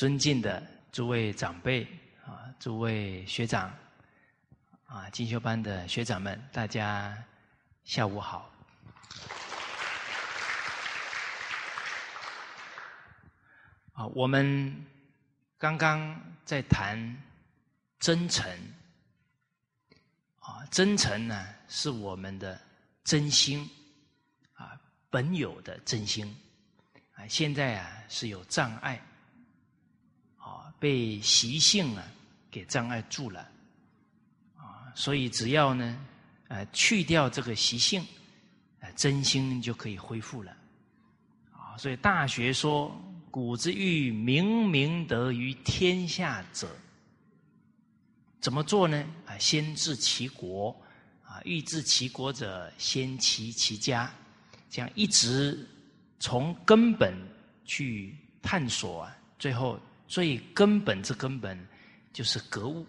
尊敬的诸位长辈啊，诸位学长啊，进修班的学长们，大家下午好。啊，我们刚刚在谈真诚啊，真诚呢是我们的真心啊，本有的真心啊，现在啊是有障碍。被习性啊给障碍住了啊，所以只要呢，呃，去掉这个习性，呃，真心就可以恢复了啊。所以《大学》说：“古之欲明明德于天下者，怎么做呢？啊，先治其国啊，欲治其国者，先齐其家。这样一直从根本去探索啊，最后。”最根本之根本，就是格物，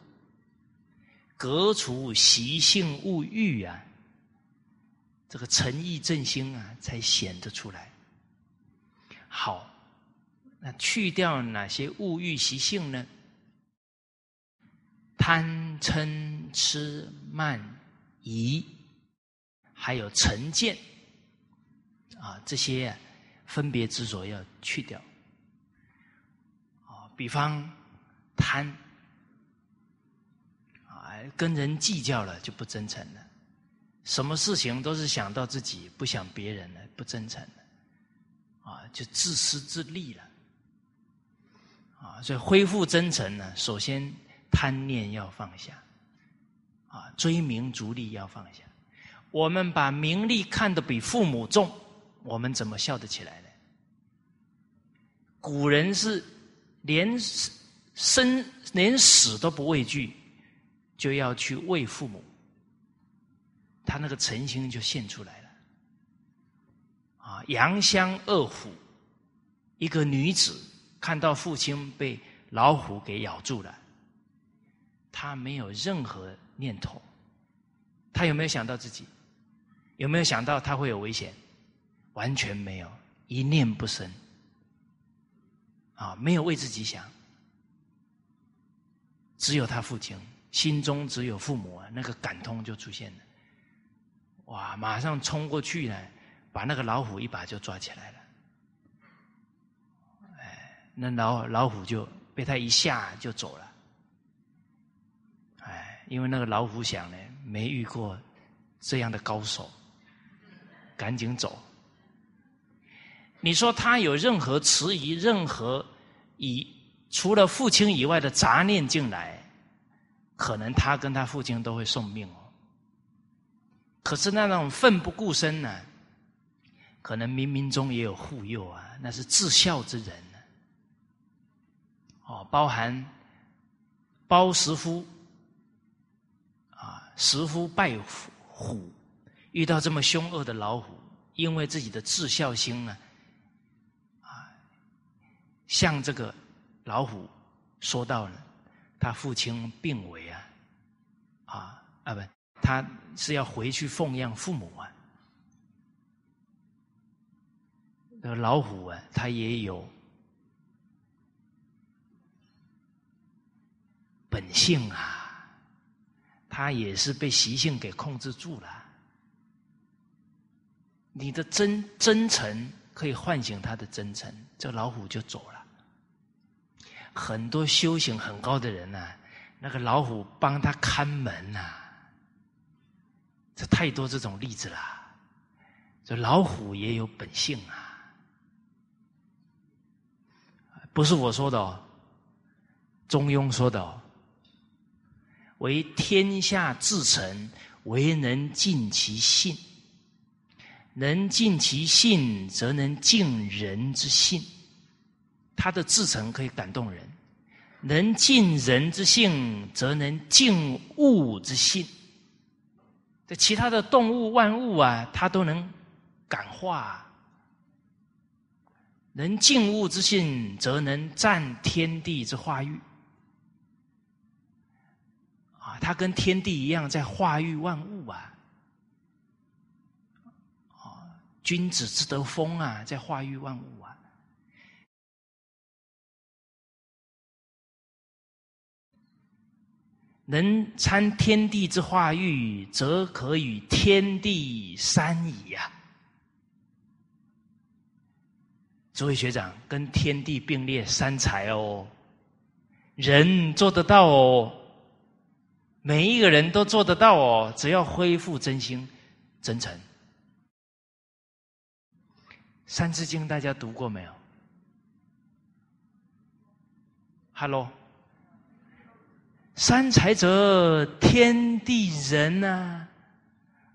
革除习性物欲啊，这个诚意正心啊，才显得出来。好，那去掉哪些物欲习性呢？贪嗔痴慢疑，还有成见啊，这些分别执着要去掉。比方贪啊，跟人计较了就不真诚了；什么事情都是想到自己，不想别人了，不真诚了啊，就自私自利了啊。所以恢复真诚呢，首先贪念要放下啊，追名逐利要放下。我们把名利看得比父母重，我们怎么笑得起来呢？古人是。连生连死都不畏惧，就要去为父母，他那个诚心就现出来了。啊，杨香二虎，一个女子看到父亲被老虎给咬住了，她没有任何念头，她有没有想到自己？有没有想到他会有危险？完全没有，一念不生。啊，没有为自己想，只有他父亲心中只有父母啊，那个感通就出现了。哇，马上冲过去呢，把那个老虎一把就抓起来了。哎，那老老虎就被他一下就走了。哎，因为那个老虎想呢，没遇过这样的高手，赶紧走。你说他有任何迟疑，任何以除了父亲以外的杂念进来，可能他跟他父亲都会送命哦。可是那种奋不顾身呢，可能冥冥中也有护佑啊，那是至孝之人呢。哦，包含包石夫啊，石夫拜虎，遇到这么凶恶的老虎，因为自己的至孝心呢。向这个老虎说到了，他父亲病危啊，啊啊不，他是要回去奉养父母啊。那老虎啊，他也有本性啊，他也是被习性给控制住了。你的真真诚可以唤醒他的真诚，这老虎就走了。很多修行很高的人呢，那个老虎帮他看门呐，这太多这种例子了。这老虎也有本性啊，不是我说的哦，中庸说的哦。为天下至诚，唯能尽其性。能尽其性，则能尽人之性。他的至诚可以感动人，能尽人之性，则能尽物之性。这其他的动物万物啊，他都能感化。能尽物之性，则能占天地之化育。啊，他跟天地一样，在化育万物啊。啊，君子之德风啊，在化育万物啊。能参天地之化育，则可与天地三矣呀！诸位学长，跟天地并列三才哦，人做得到哦，每一个人都做得到哦，只要恢复真心、真诚。《三字经》大家读过没有？Hello，三才者，天地人呐，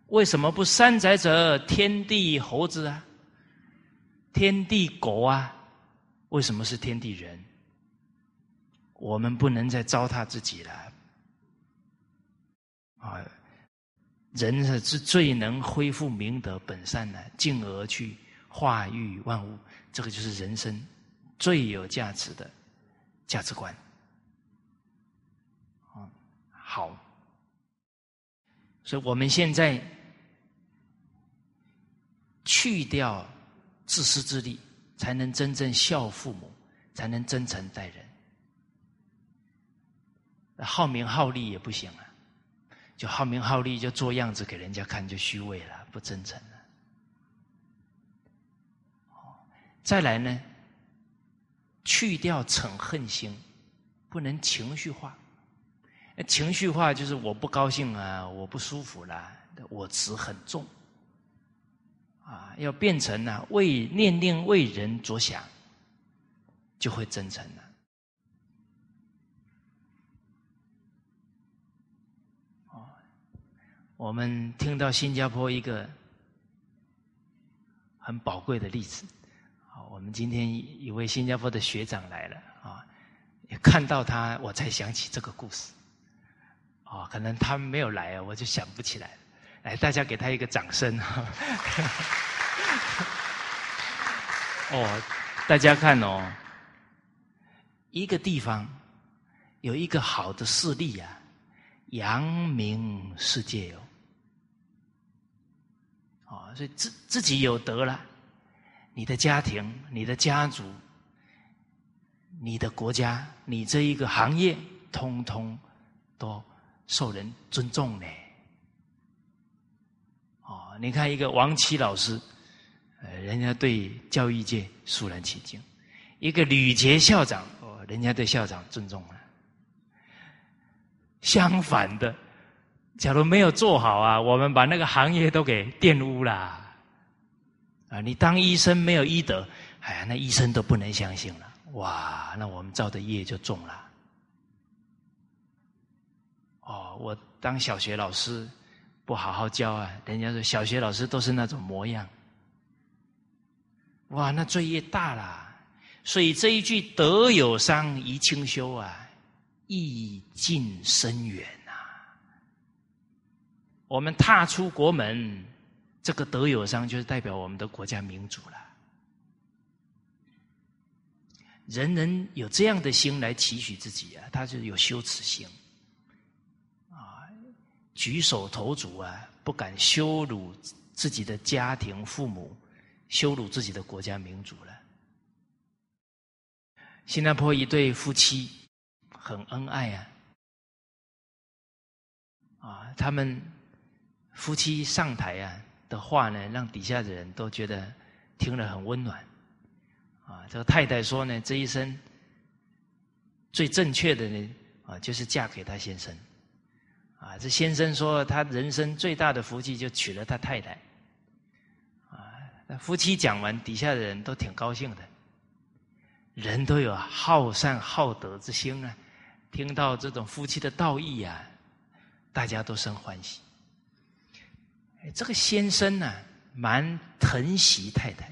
为什么不三才者，天地猴子啊？天地狗啊，为什么是天地人？我们不能再糟蹋自己了。啊，人是是最能恢复明德本善的，进而去化育万物。这个就是人生最有价值的价值观。好，所以我们现在去掉。自私自利，才能真正孝父母，才能真诚待人。好名好利也不行啊，就好名好利，就做样子给人家看，就虚伪了，不真诚了。再来呢，去掉嗔恨心，不能情绪化。情绪化就是我不高兴啊，我不舒服了，我执很重。啊，要变成呢为念念为人着想，就会真诚了。哦，我们听到新加坡一个很宝贵的例子。好，我们今天一位新加坡的学长来了啊，也看到他，我才想起这个故事。哦，可能他们没有来啊，我就想不起来了。来，大家给他一个掌声。哦，大家看哦，一个地方有一个好的势力啊，扬名世界哦。哦，所以自自己有德了，你的家庭、你的家族、你的国家、你这一个行业，通通都受人尊重呢。哦你看一个王琦老师，呃，人家对教育界肃然起敬；一个吕杰校长，哦，人家对校长尊重了。相反的，假如没有做好啊，我们把那个行业都给玷污了。啊，你当医生没有医德，哎呀，那医生都不能相信了。哇，那我们造的业就重了。哦，我当小学老师。不好好教啊！人家说小学老师都是那种模样，哇，那罪业大了。所以这一句“德有伤，贻亲羞”啊，意尽深远呐。我们踏出国门，这个“德有伤”就是代表我们的国家民主了。人人有这样的心来期许自己啊，他就有羞耻心。举手投足啊，不敢羞辱自己的家庭、父母，羞辱自己的国家民族了。新加坡一对夫妻很恩爱啊，啊，他们夫妻上台啊的话呢，让底下的人都觉得听了很温暖。啊，这个太太说呢，这一生最正确的呢，啊，就是嫁给他先生。啊，这先生说他人生最大的福气就娶了他太太。啊，夫妻讲完，底下的人都挺高兴的。人都有好善好德之心啊，听到这种夫妻的道义啊，大家都生欢喜。这个先生呢，蛮疼惜太太。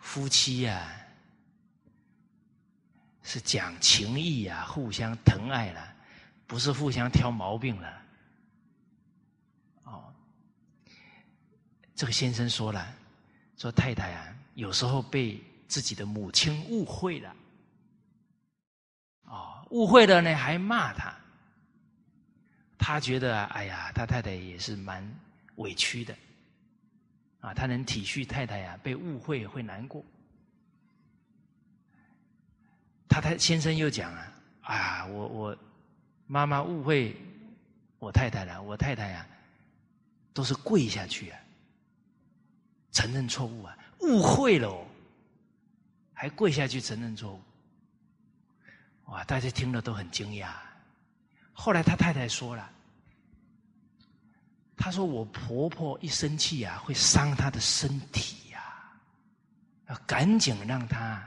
夫妻呀，是讲情义呀，互相疼爱了。不是互相挑毛病了，哦，这个先生说了，说太太啊，有时候被自己的母亲误会了，哦，误会了呢，还骂他，他觉得哎呀，他太太也是蛮委屈的，啊，他能体恤太太呀，被误会会难过，他太先生又讲啊，啊，我我。妈妈误会我太太了，我太太呀，都是跪下去啊，承认错误啊，误会了，还跪下去承认错误。哇！大家听了都很惊讶。后来他太太说了：“他说我婆婆一生气啊，会伤她的身体呀，要赶紧让她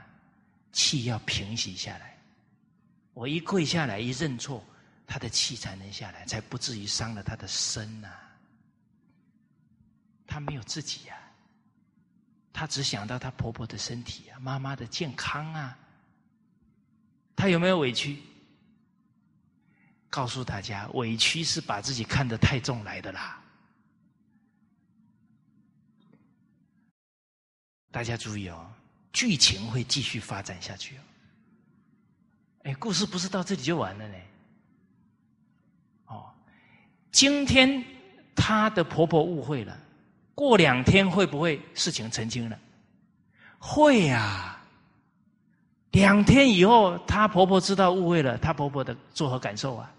气要平息下来。我一跪下来一认错，她的气才能下来，才不至于伤了她的身呐。她没有自己呀，她只想到她婆婆的身体啊，妈妈的健康啊。”他有没有委屈？告诉大家，委屈是把自己看得太重来的啦。大家注意哦，剧情会继续发展下去哦。哎，故事不是到这里就完了呢。今天她的婆婆误会了，过两天会不会事情澄清了？会呀。两天以后，她婆婆知道误会了，她婆婆的作何感受啊？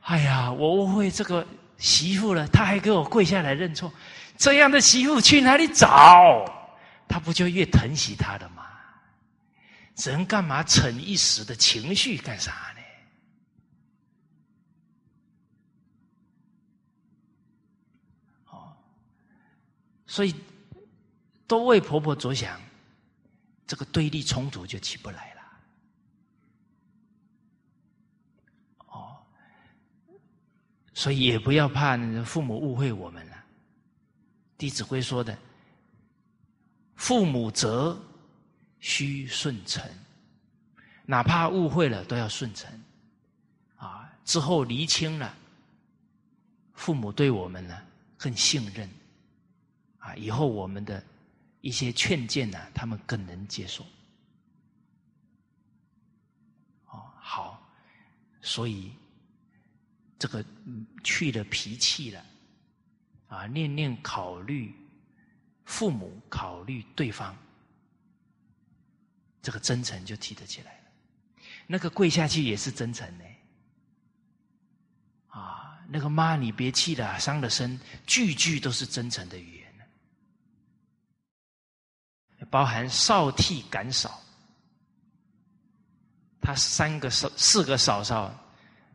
哎呀，我误会这个媳妇了，她还给我跪下来认错，这样的媳妇去哪里找？她不就越疼惜她了吗？人干嘛逞一时的情绪干啥所以都为婆婆着想。这个对立冲突就起不来了。哦，所以也不要怕父母误会我们了。《弟子规》说的：“父母责，须顺承。”哪怕误会了，都要顺承。啊，之后厘清了，父母对我们呢更信任。啊，以后我们的。一些劝谏呢，他们更能接受。哦，好，所以这个去了脾气了，啊，念念考虑父母，考虑对方，这个真诚就提得起来了。那个跪下去也是真诚呢。啊，那个妈，你别气了，伤了身，句句都是真诚的语言。包含少替赶嫂，他三个嫂四个嫂嫂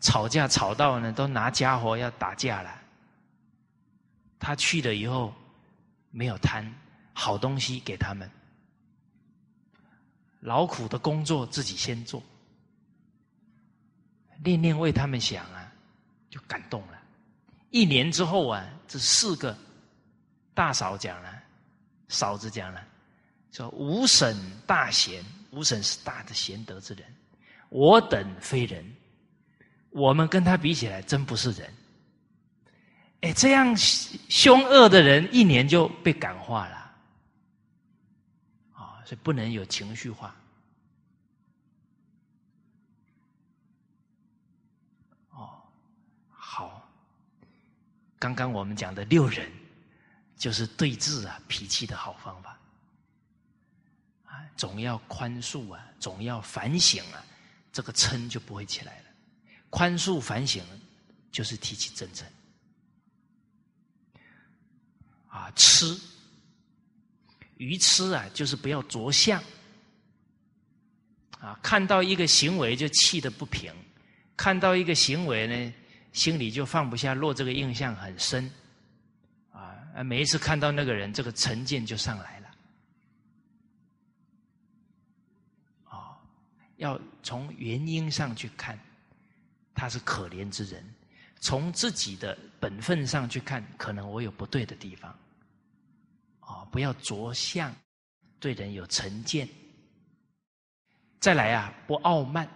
吵架吵到呢，都拿家伙要打架了。他去了以后，没有贪好东西给他们，劳苦的工作自己先做，念念为他们想啊，就感动了。一年之后啊，这四个大嫂讲了，嫂子讲了。说无审大贤，无审是大的贤德之人，我等非人，我们跟他比起来，真不是人。哎，这样凶恶的人，一年就被感化了，啊，所以不能有情绪化。哦，好，刚刚我们讲的六人，就是对峙啊，脾气的好方法。总要宽恕啊，总要反省啊，这个嗔就不会起来了。宽恕反省，就是提起真诚。啊，吃愚痴啊，就是不要着相。啊，看到一个行为就气得不平，看到一个行为呢，心里就放不下，落这个印象很深。啊，每一次看到那个人，这个成见就上来了。要从原因上去看，他是可怜之人；从自己的本分上去看，可能我有不对的地方。啊，不要着相，对人有成见。再来啊，不傲慢。《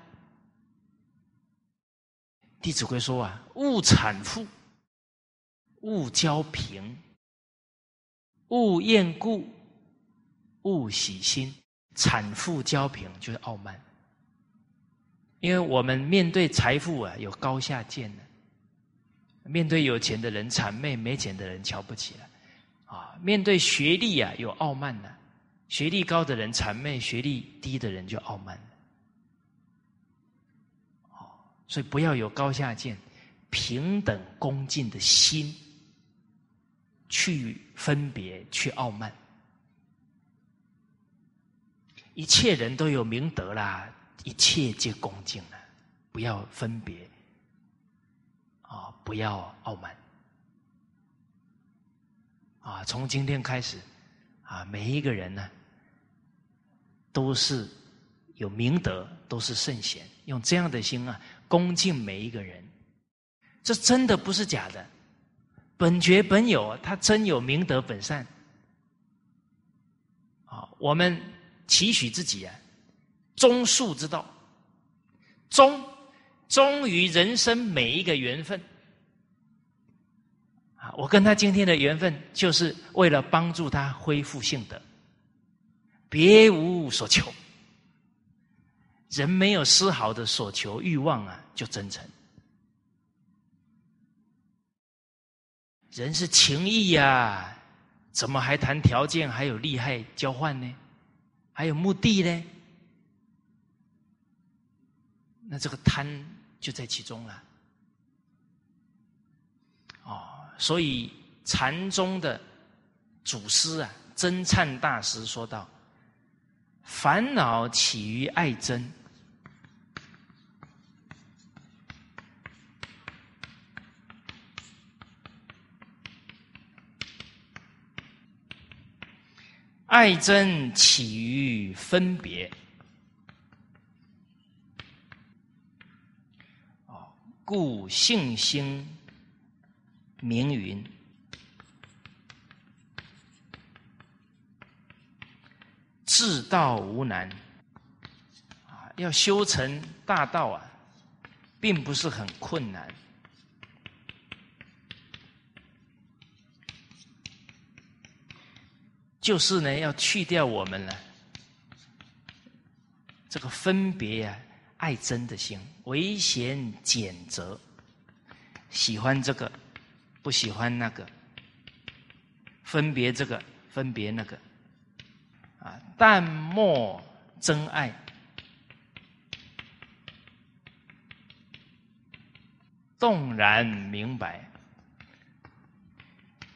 弟子规》说啊：“勿产富，勿骄贫，勿厌故，勿喜新。”产妇骄平就是傲慢。因为我们面对财富啊，有高下见的；面对有钱的人谄媚，没钱的人瞧不起了；啊，面对学历啊，有傲慢的；学历高的人谄媚，学历低的人就傲慢。哦，所以不要有高下见，平等恭敬的心去分别、去傲慢。一切人都有明德啦，一切皆恭敬了，不要分别啊，不要傲慢啊！从今天开始啊，每一个人呢，都是有明德，都是圣贤，用这样的心啊，恭敬每一个人。这真的不是假的，本觉本有，他真有明德本善啊！我们。期许自己啊，忠恕之道，忠忠于人生每一个缘分啊！我跟他今天的缘分，就是为了帮助他恢复性德，别无所求。人没有丝毫的所求欲望啊，就真诚。人是情义呀，怎么还谈条件，还有利害交换呢？还有目的呢？那这个贪就在其中了。哦，所以禅宗的祖师啊，真忏大师说道：“烦恼起于爱憎，爱憎起于分别，哦，故性心名云，至道无难，啊，要修成大道啊，并不是很困难。就是呢，要去掉我们了这个分别呀、爱真的心，唯贤俭则，喜欢这个，不喜欢那个，分别这个，分别那个，啊，淡漠真爱，动然明白，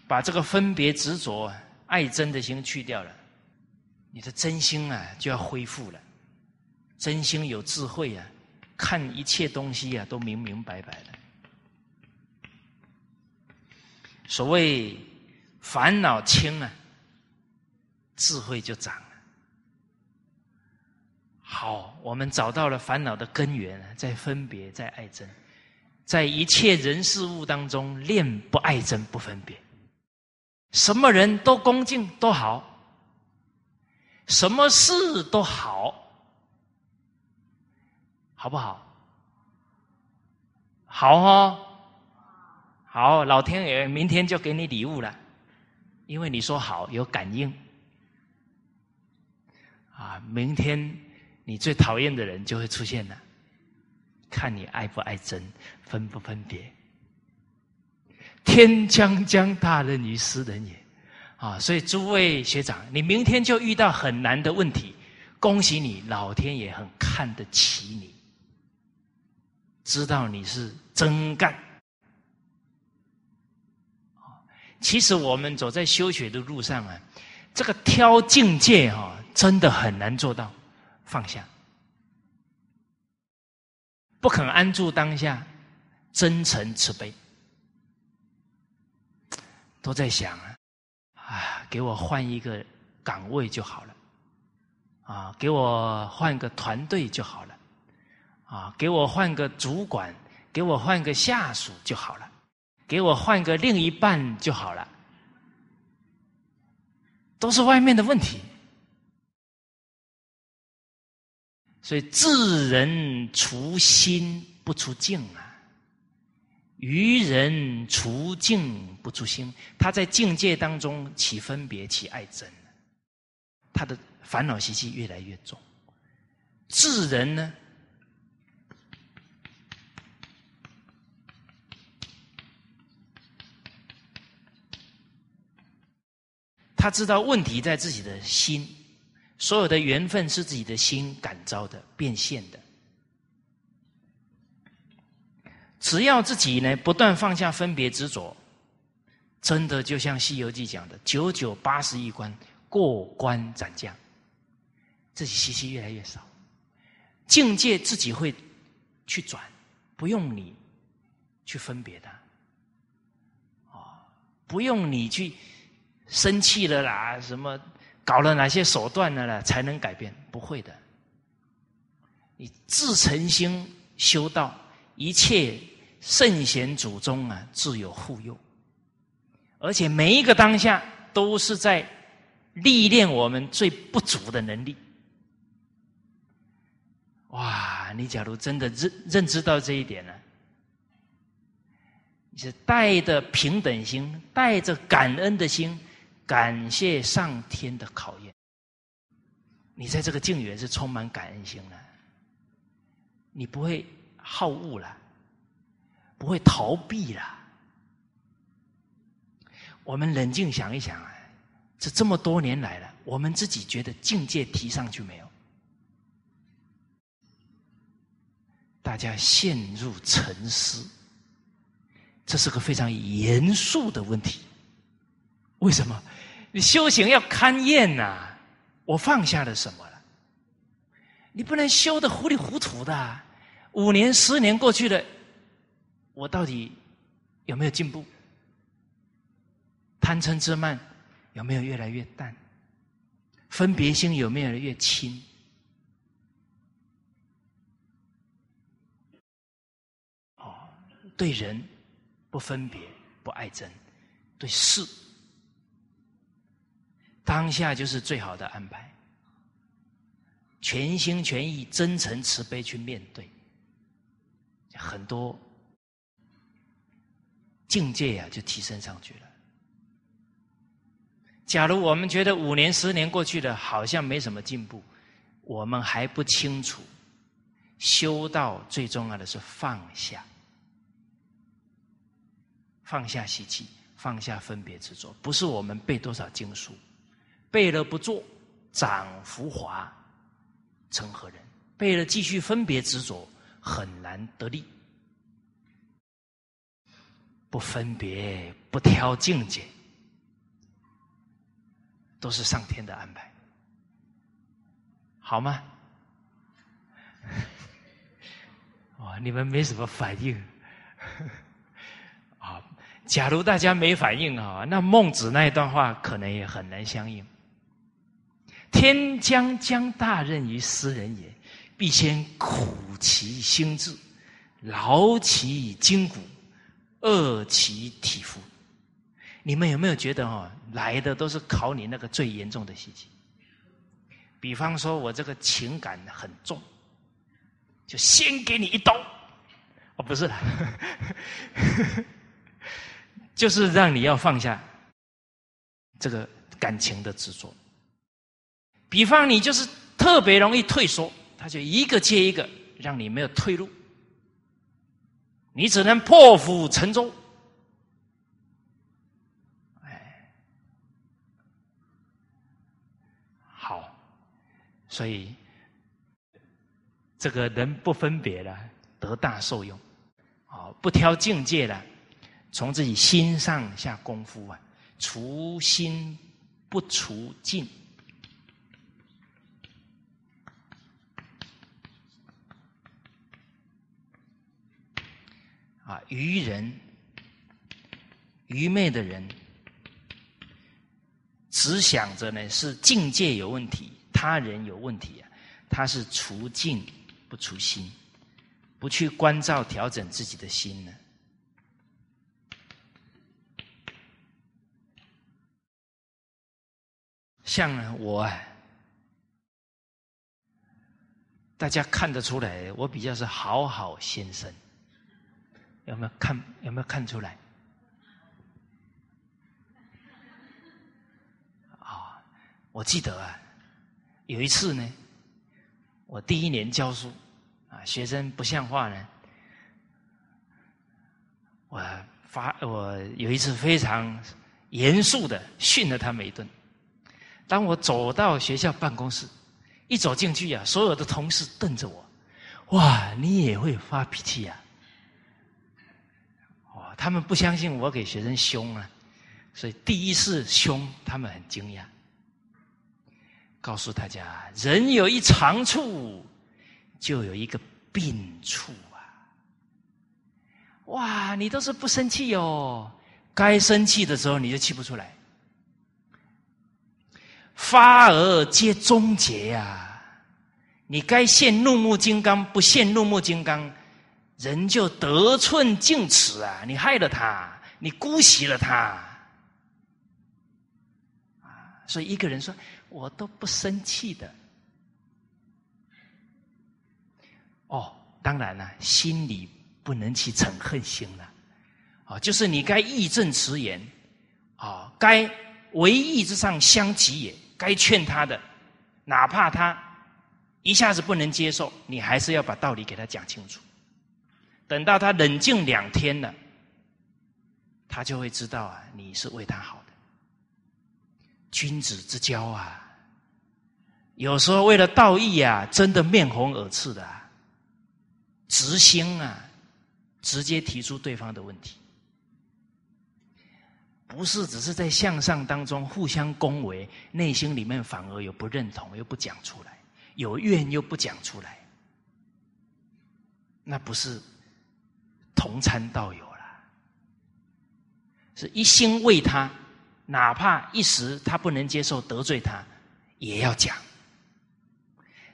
把这个分别执着。爱真的心去掉了，你的真心啊就要恢复了。真心有智慧啊，看一切东西啊都明明白白的。所谓烦恼轻啊，智慧就长了。好，我们找到了烦恼的根源，在分别，在爱憎，在一切人事物当中练不爱憎不分别。什么人都恭敬都好，什么事都好，好不好？好哦，好，老天爷明天就给你礼物了，因为你说好有感应啊！明天你最讨厌的人就会出现了，看你爱不爱憎，分不分别。天将降大任于斯人也，啊！所以诸位学长，你明天就遇到很难的问题，恭喜你，老天爷很看得起你，知道你是真干。其实我们走在修学的路上啊，这个挑境界哈，真的很难做到放下，不肯安住当下，真诚慈悲。都在想啊，啊，给我换一个岗位就好了，啊，给我换个团队就好了，啊，给我换个主管，给我换个下属就好了，给我换个另一半就好了，都是外面的问题，所以治人除心不除境啊。愚人除境不除心，他在境界当中起分别、起爱憎，他的烦恼习气越来越重。智人呢，他知道问题在自己的心，所有的缘分是自己的心感召的、变现的。只要自己呢不断放下分别执着，真的就像《西游记》讲的“九九八十一关，过关斩将”，自己习气越来越少，境界自己会去转，不用你去分别的，哦，不用你去生气了啦，什么搞了哪些手段了啦，才能改变？不会的，你自诚心修道，一切。圣贤祖宗啊，自有护佑，而且每一个当下都是在历练我们最不足的能力。哇！你假如真的认认知到这一点呢，你是带着平等心，带着感恩的心，感谢上天的考验。你在这个境缘是充满感恩心的，你不会好恶了。不会逃避了。我们冷静想一想啊，这这么多年来了，我们自己觉得境界提上去没有？大家陷入沉思，这是个非常严肃的问题。为什么？你修行要勘验呐！我放下了什么了？你不能修的糊里糊涂的。五年、十年过去了。我到底有没有进步？贪嗔痴慢有没有越来越淡？分别心有没有越轻？哦，对人不分别不爱憎，对事当下就是最好的安排，全心全意、真诚慈悲去面对很多。境界呀，就提升上去了。假如我们觉得五年、十年过去了，好像没什么进步，我们还不清楚，修道最重要的是放下，放下习气，放下分别执着，不是我们背多少经书，背了不做，长浮华，成何人？背了继续分别执着，很难得力。不分别，不挑境界，都是上天的安排，好吗？哇，你们没什么反应 啊？假如大家没反应啊，那孟子那一段话可能也很难相应。天将降大任于斯人也，必先苦其心志，劳其筋骨。饿其体肤，你们有没有觉得哈来的都是考你那个最严重的习气？比方说我这个情感很重，就先给你一刀。哦，不是，就是让你要放下这个感情的执着。比方你就是特别容易退缩，他就一个接一个，让你没有退路。你只能破釜沉舟，哎，好，所以这个人不分别了，得大受用，啊，不挑境界了，从自己心上下功夫啊，除心不除境。愚人、愚昧的人，只想着呢是境界有问题，他人有问题啊，他是除境不除心，不去关照调整自己的心呢。像我，大家看得出来，我比较是好好先生。有没有看？有没有看出来？啊，我记得啊，有一次呢，我第一年教书啊，学生不像话呢，我发我有一次非常严肃的训了他们一顿。当我走到学校办公室，一走进去呀，所有的同事瞪着我，哇，你也会发脾气呀？他们不相信我给学生凶啊，所以第一次凶，他们很惊讶。告诉大家，人有一长处，就有一个病处啊！哇，你都是不生气哟，该生气的时候你就气不出来。发而皆终结呀！你该现怒目金刚，不现怒目金刚，人就得寸进尺啊！你害了他，你姑息了他啊！所以一个人说。我都不生气的，哦，当然了，心里不能起嗔恨心了，啊，就是你该义正辞严，啊，该为义之上相急也，该劝他的，哪怕他一下子不能接受，你还是要把道理给他讲清楚。等到他冷静两天了，他就会知道啊，你是为他好的，君子之交啊。有时候为了道义啊，真的面红耳赤的，啊直心啊，直接提出对方的问题，不是只是在向上当中互相恭维，内心里面反而有不认同又不讲出来，有怨又不讲出来，那不是同参道友了，是一心为他，哪怕一时他不能接受得罪他，也要讲。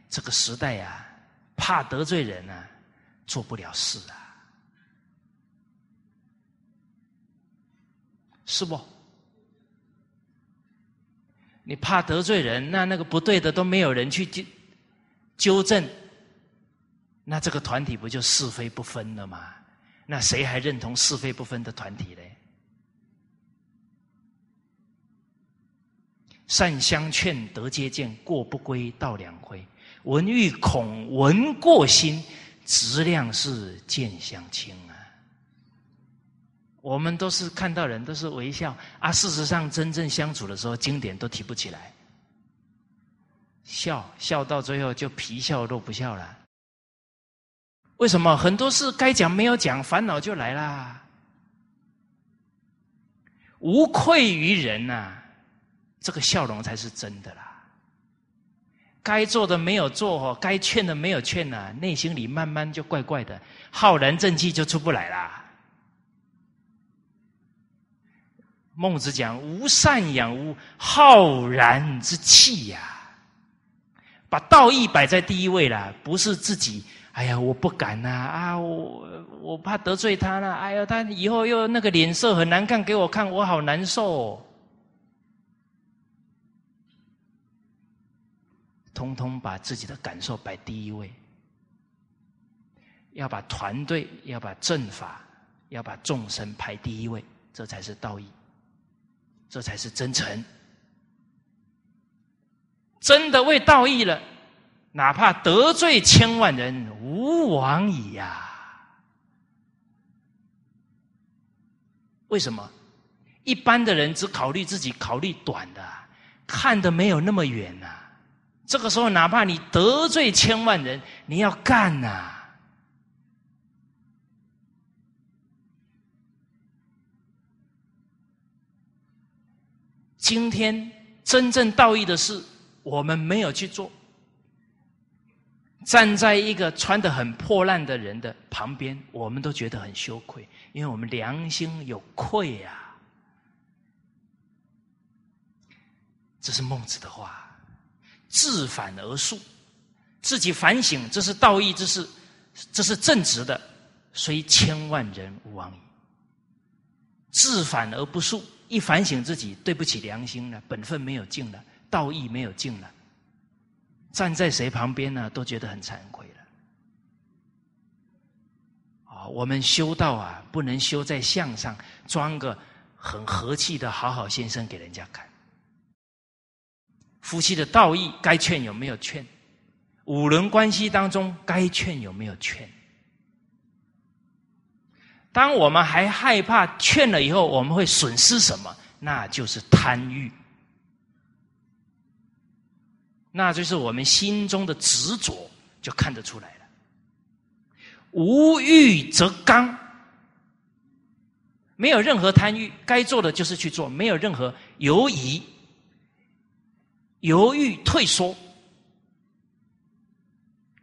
这个时代呀，怕得罪人啊，做不了事啊，是不？你怕得罪人，那那个不对的都没有人去纠纠正，那这个团体不就是非不分了吗？那谁还认同是非不分的团体嘞？善相劝，得皆见；过不归，道两回。闻欲恐闻过心，质量是见相轻啊。我们都是看到人都是微笑啊，事实上真正相处的时候，经典都提不起来，笑笑到最后就皮笑肉不笑了。为什么很多事该讲没有讲，烦恼就来啦？无愧于人呐，这个笑容才是真的啦。该做的没有做，该劝的没有劝呐，内心里慢慢就怪怪的，浩然正气就出不来啦。孟子讲：“无善养无浩然之气呀。”把道义摆在第一位了，不是自己。哎呀，我不敢呐！啊，我我怕得罪他了。哎呀，他以后又那个脸色很难看给我看，我好难受。哦通通把自己的感受摆第一位，要把团队、要把正法、要把众生排第一位，这才是道义，这才是真诚。真的为道义了，哪怕得罪千万人，无往矣呀！为什么？一般的人只考虑自己，考虑短的，看的没有那么远呐。这个时候，哪怕你得罪千万人，你要干呐！今天真正道义的事，我们没有去做。站在一个穿的很破烂的人的旁边，我们都觉得很羞愧，因为我们良心有愧呀。这是孟子的话。自反而述，自己反省，这是道义之事，这是正直的，虽千万人吾往矣。自反而不述，一反省自己，对不起良心了，本分没有尽了，道义没有尽了，站在谁旁边呢，都觉得很惭愧了。啊，我们修道啊，不能修在相上，装个很和气的好好先生给人家看。夫妻的道义该劝有没有劝？五伦关系当中该劝有没有劝？当我们还害怕劝了以后我们会损失什么？那就是贪欲，那就是我们心中的执着就看得出来了。无欲则刚，没有任何贪欲，该做的就是去做，没有任何犹疑、犹豫、退缩，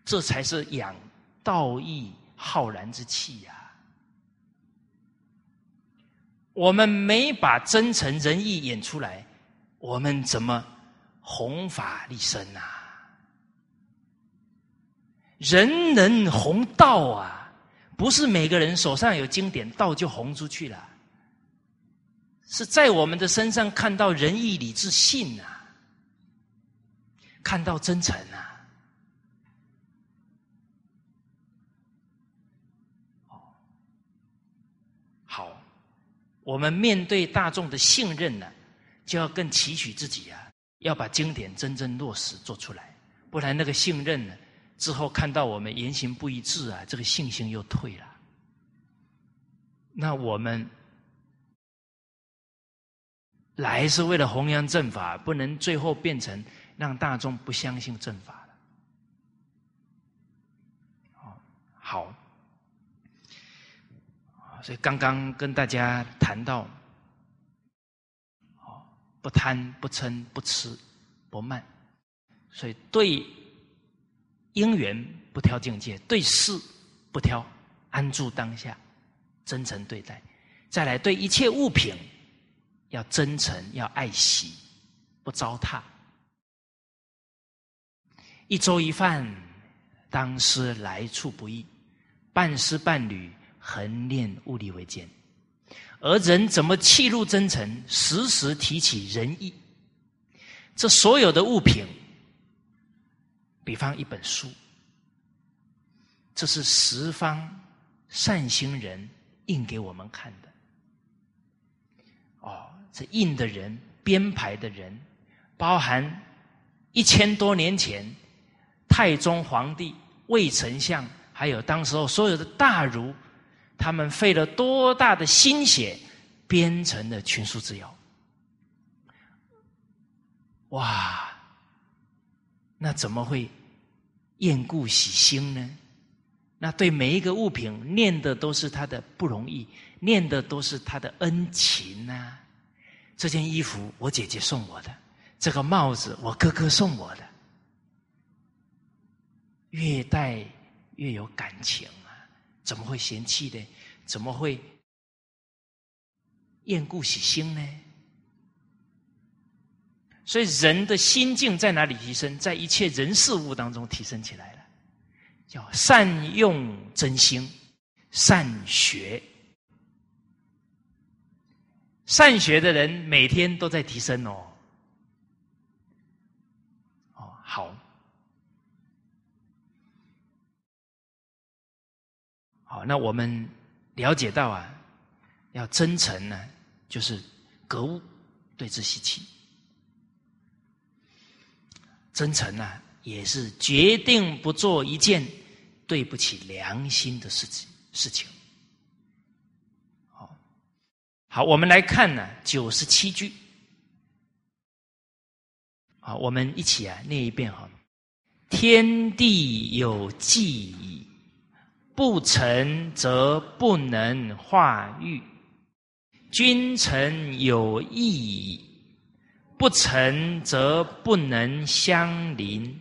这才是养道义浩然之气呀。我们没把真诚仁义演出来，我们怎么弘法立身呐？人能弘道啊，不是每个人手上有经典，道就弘出去了。是在我们的身上看到仁义礼智信啊，看到真诚啊。好，我们面对大众的信任呢，就要更期许自己啊，要把经典真正落实做出来，不然那个信任呢？之后看到我们言行不一致啊，这个信心又退了。那我们来是为了弘扬正法，不能最后变成让大众不相信正法了。好，所以刚刚跟大家谈到，不贪不嗔不痴不慢，所以对。因缘不挑境界，对事不挑，安住当下，真诚对待。再来，对一切物品要真诚，要爱惜，不糟蹋。一粥一饭，当思来处不易；半丝半缕，恒念物力维艰。而人怎么弃入真诚？时时提起仁义。这所有的物品。比方一本书，这是十方善心人印给我们看的。哦，这印的人、编排的人，包含一千多年前太宗皇帝、魏丞相，还有当时候所有的大儒，他们费了多大的心血编成的群书之要。哇！那怎么会厌故喜新呢？那对每一个物品念的都是他的不容易，念的都是他的恩情呐。这件衣服我姐姐送我的，这个帽子我哥哥送我的，越戴越有感情！怎么会嫌弃呢？怎么会厌故喜新呢？所以人的心境在哪里提升？在一切人事物当中提升起来了，叫善用真心，善学，善学的人每天都在提升哦好，好，那我们了解到啊，要真诚呢，就是格物对之习气。真诚啊，也是决定不做一件对不起良心的事情。事情，好，好，我们来看呢，九十七句，好，我们一起啊念一遍哈。天地有记矣，不成则不能化育；君臣有义矣。不成则不能相邻，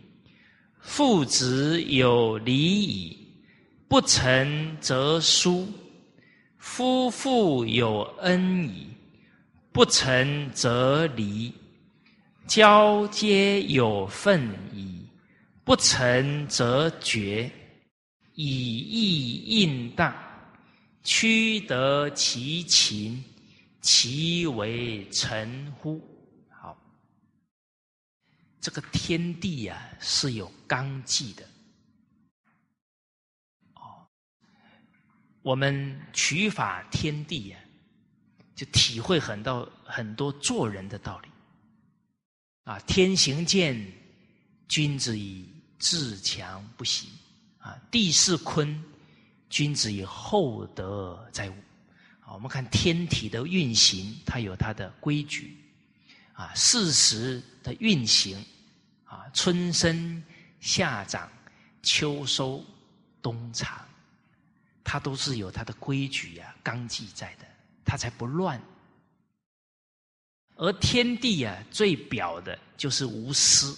父子有礼矣；不成则疏，夫妇有恩矣；不成则离，交接有份矣；不成则绝，以义应当，屈得其情，其为臣乎？好这个天地呀是有纲纪的，哦，我们取法天地呀，就体会很多很多做人的道理。啊，天行健，君子以自强不息；啊，地势坤，君子以厚德载物。啊，我们看天体的运行，它有它的规矩。啊，四时的运行。啊，春生、夏长、秋收、冬藏，它都是有它的规矩呀、纲纪在的。它才不乱。而天地啊，最表的就是无私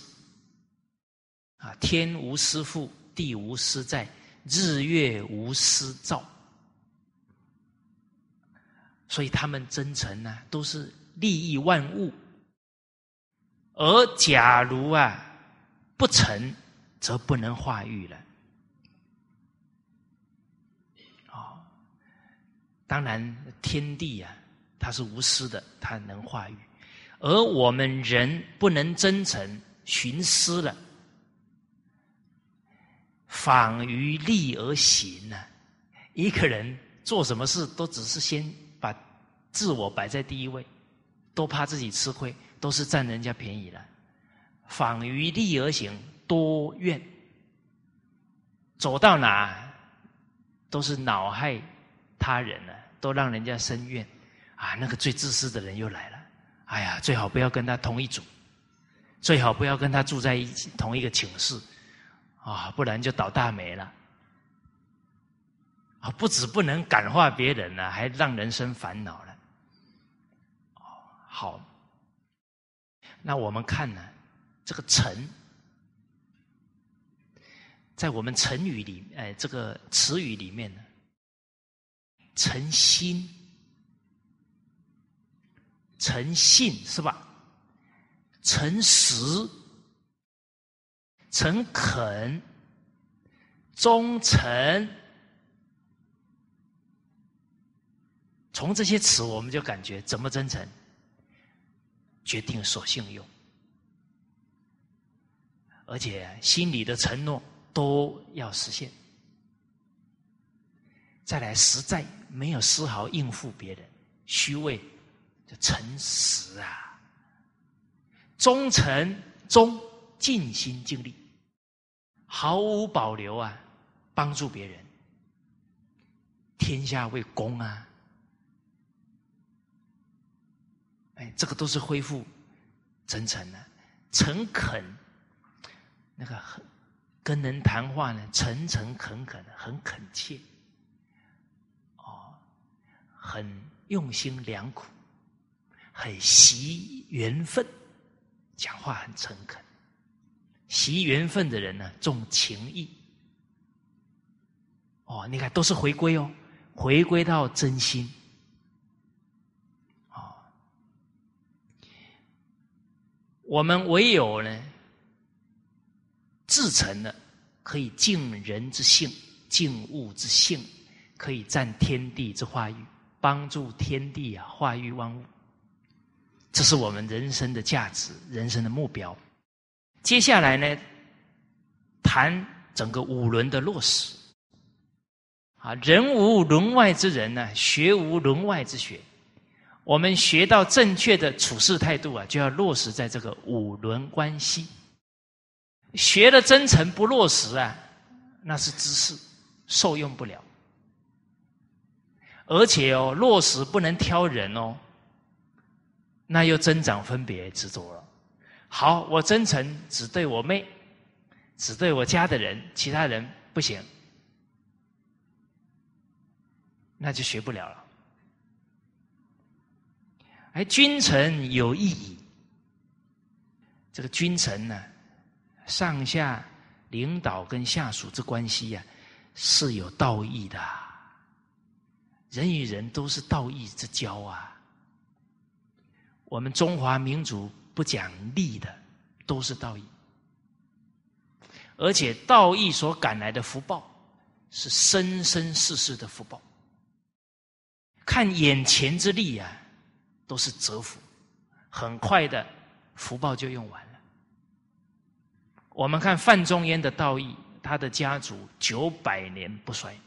啊，天无私覆，地无私在，日月无私照。所以他们真诚呢，都是利益万物。而假如啊不成，则不能化育了。哦，当然天地啊，它是无私的，它能化育；而我们人不能真诚，徇私了，仿于利而行呢。一个人做什么事，都只是先把自我摆在第一位，都怕自己吃亏。都是占人家便宜了，仿于利而行，多怨，走到哪都是恼害他人呢，都让人家生怨啊！那个最自私的人又来了，哎呀，最好不要跟他同一组，最好不要跟他住在一起同一个寝室啊，不然就倒大霉了啊！不止不能感化别人了，还让人生烦恼了。哦，好。那我们看呢，这个“诚”在我们成语里，哎，这个词语里面呢，“诚心”“诚信”是吧？“诚实”“诚恳”“忠诚”，从这些词我们就感觉怎么真诚？决定所信用，而且心里的承诺都要实现。再来，实在没有丝毫应付别人、虚伪就诚实啊，忠诚、忠尽心尽力，毫无保留啊，帮助别人，天下为公啊。哎，这个都是恢复真诚的、诚恳，那个很跟人谈话呢，诚诚恳恳的，很恳切，哦，很用心良苦，很惜缘分，讲话很诚恳，惜缘分的人呢，重情义。哦，你看，都是回归哦，回归到真心。哦我们唯有呢，自成了，可以尽人之性，尽物之性，可以占天地之化育，帮助天地啊化育万物。这是我们人生的价值，人生的目标。接下来呢，谈整个五伦的落实。啊，人无伦外之人呢，学无伦外之学。我们学到正确的处事态度啊，就要落实在这个五伦关系。学了真诚不落实啊，那是知识，受用不了。而且哦，落实不能挑人哦，那又增长分别执着了。好，我真诚只对我妹，只对我家的人，其他人不行，那就学不了了。哎君臣有意义，这个君臣呢，上下领导跟下属之关系呀，是有道义的。人与人都是道义之交啊。我们中华民族不讲利的，都是道义，而且道义所赶来的福报，是生生世世的福报。看眼前之利啊。都是折福，很快的福报就用完了。我们看范仲淹的道义，他的家族九百年不衰，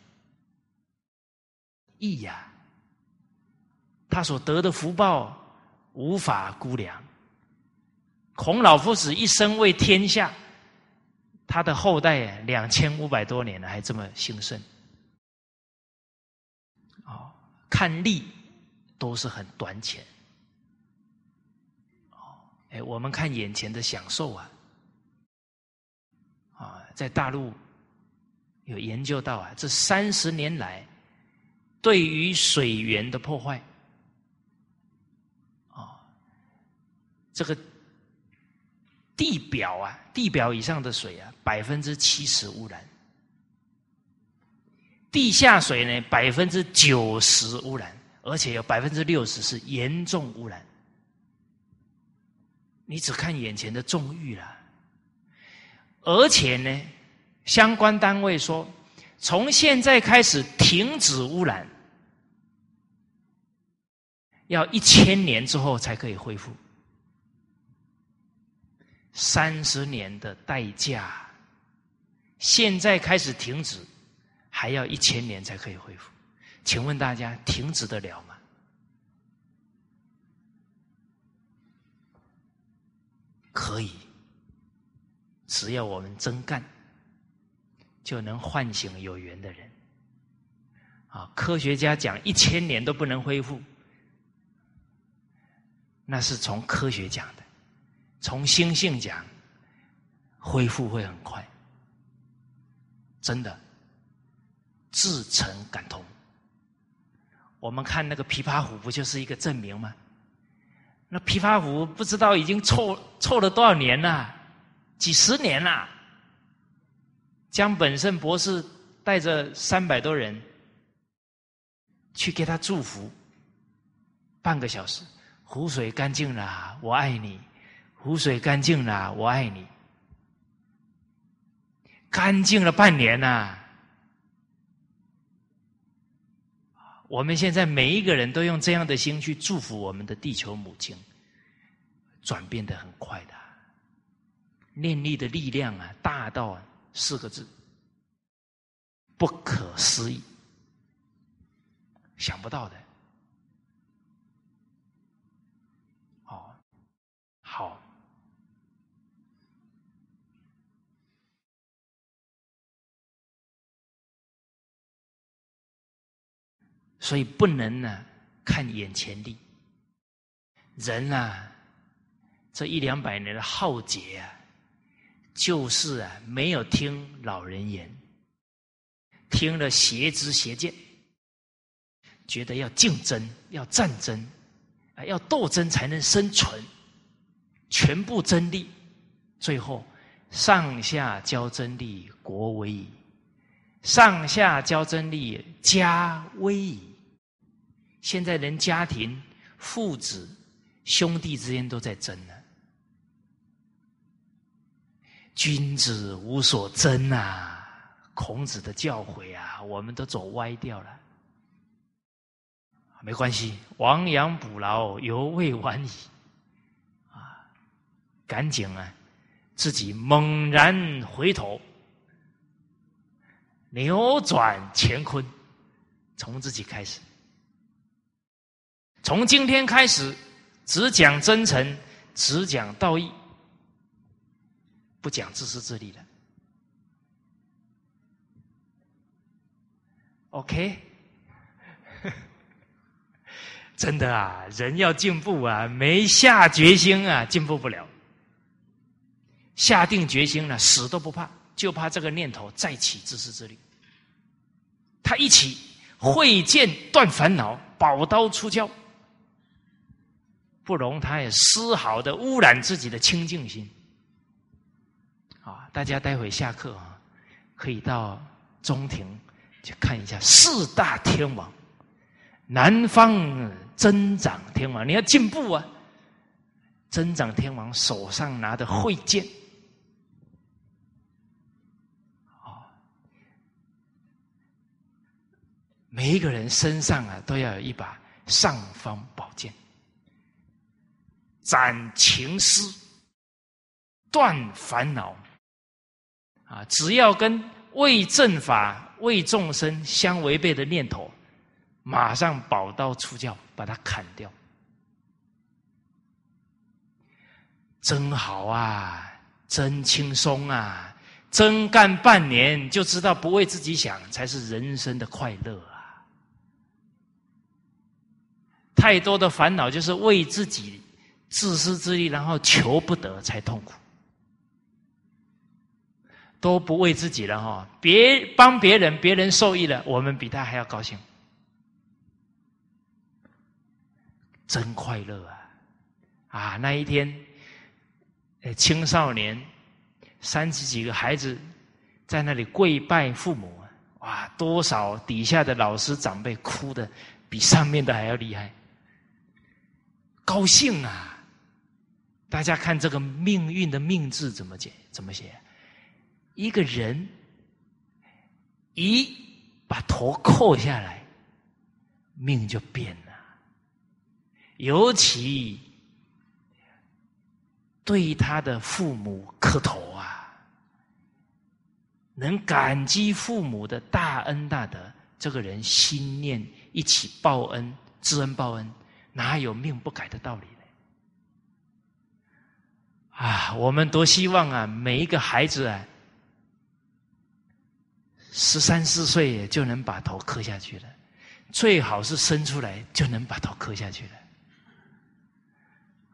义呀，他所得的福报无法估量。孔老夫子一生为天下，他的后代啊，两千五百多年了还这么兴盛，哦，看利都是很短浅，哦，哎，我们看眼前的享受啊，啊，在大陆有研究到啊，这三十年来对于水源的破坏，啊，这个。地表啊，地表以上的水啊，百分之七十污染；地下水呢，百分之九十污染，而且有百分之六十是严重污染。你只看眼前的重欲了，而且呢，相关单位说，从现在开始停止污染，要一千年之后才可以恢复，三十年的代价，现在开始停止，还要一千年才可以恢复，请问大家停止得了吗？可以，只要我们真干，就能唤醒有缘的人。啊，科学家讲一千年都不能恢复，那是从科学讲的；从心性讲，恢复会很快。真的，自成感通。我们看那个琵琶湖，不就是一个证明吗？那琵琶湖不知道已经臭臭了多少年了，几十年了。江本胜博士带着三百多人去给他祝福，半个小时，湖水干净了，我爱你；湖水干净了，我爱你。干净了半年呐！我们现在每一个人都用这样的心去祝福我们的地球母亲，转变的很快的，念力的力量啊，大到四个字，不可思议，想不到的。哦，好。所以不能呢看眼前利，人啊，这一两百年的浩劫啊，就是啊没有听老人言，听了邪知邪见，觉得要竞争、要战争啊，要斗争才能生存，全部争利，最后上下交争利，国危矣；上下交争利，家危矣。现在连家庭、父子、兄弟之间都在争呢。君子无所争啊！孔子的教诲啊，我们都走歪掉了。没关系，亡羊补牢，犹未晚矣。啊，赶紧啊，自己猛然回头，扭转乾坤，从自己开始。从今天开始，只讲真诚，只讲道义，不讲自私自利了。OK，真的啊，人要进步啊，没下决心啊，进步不了。下定决心了，死都不怕，就怕这个念头再起自私自利。他一起会剑断烦恼，宝刀出鞘。不容他也丝毫的污染自己的清净心。啊，大家待会下课啊，可以到中庭去看一下四大天王，南方增长天王，你要进步啊！增长天王手上拿的慧剑，啊，每一个人身上啊都要有一把尚方宝剑。斩情丝，断烦恼，啊！只要跟为正法、为众生相违背的念头，马上宝刀出鞘，把它砍掉。真好啊，真轻松啊！真干半年就知道不为自己想，才是人生的快乐啊！太多的烦恼就是为自己。自私自利，然后求不得才痛苦，都不为自己了哈！别帮别人，别人受益了，我们比他还要高兴，真快乐啊！啊，那一天，青少年三十几个孩子在那里跪拜父母，哇，多少底下的老师长辈哭的比上面的还要厉害，高兴啊！大家看这个命运的命字怎么解？怎么写？一个人一把头扣下来，命就变了。尤其对他的父母磕头啊，能感激父母的大恩大德，这个人心念一起报恩，知恩报恩，哪有命不改的道理？啊，我们多希望啊，每一个孩子啊，十三四岁就能把头磕下去了，最好是生出来就能把头磕下去了。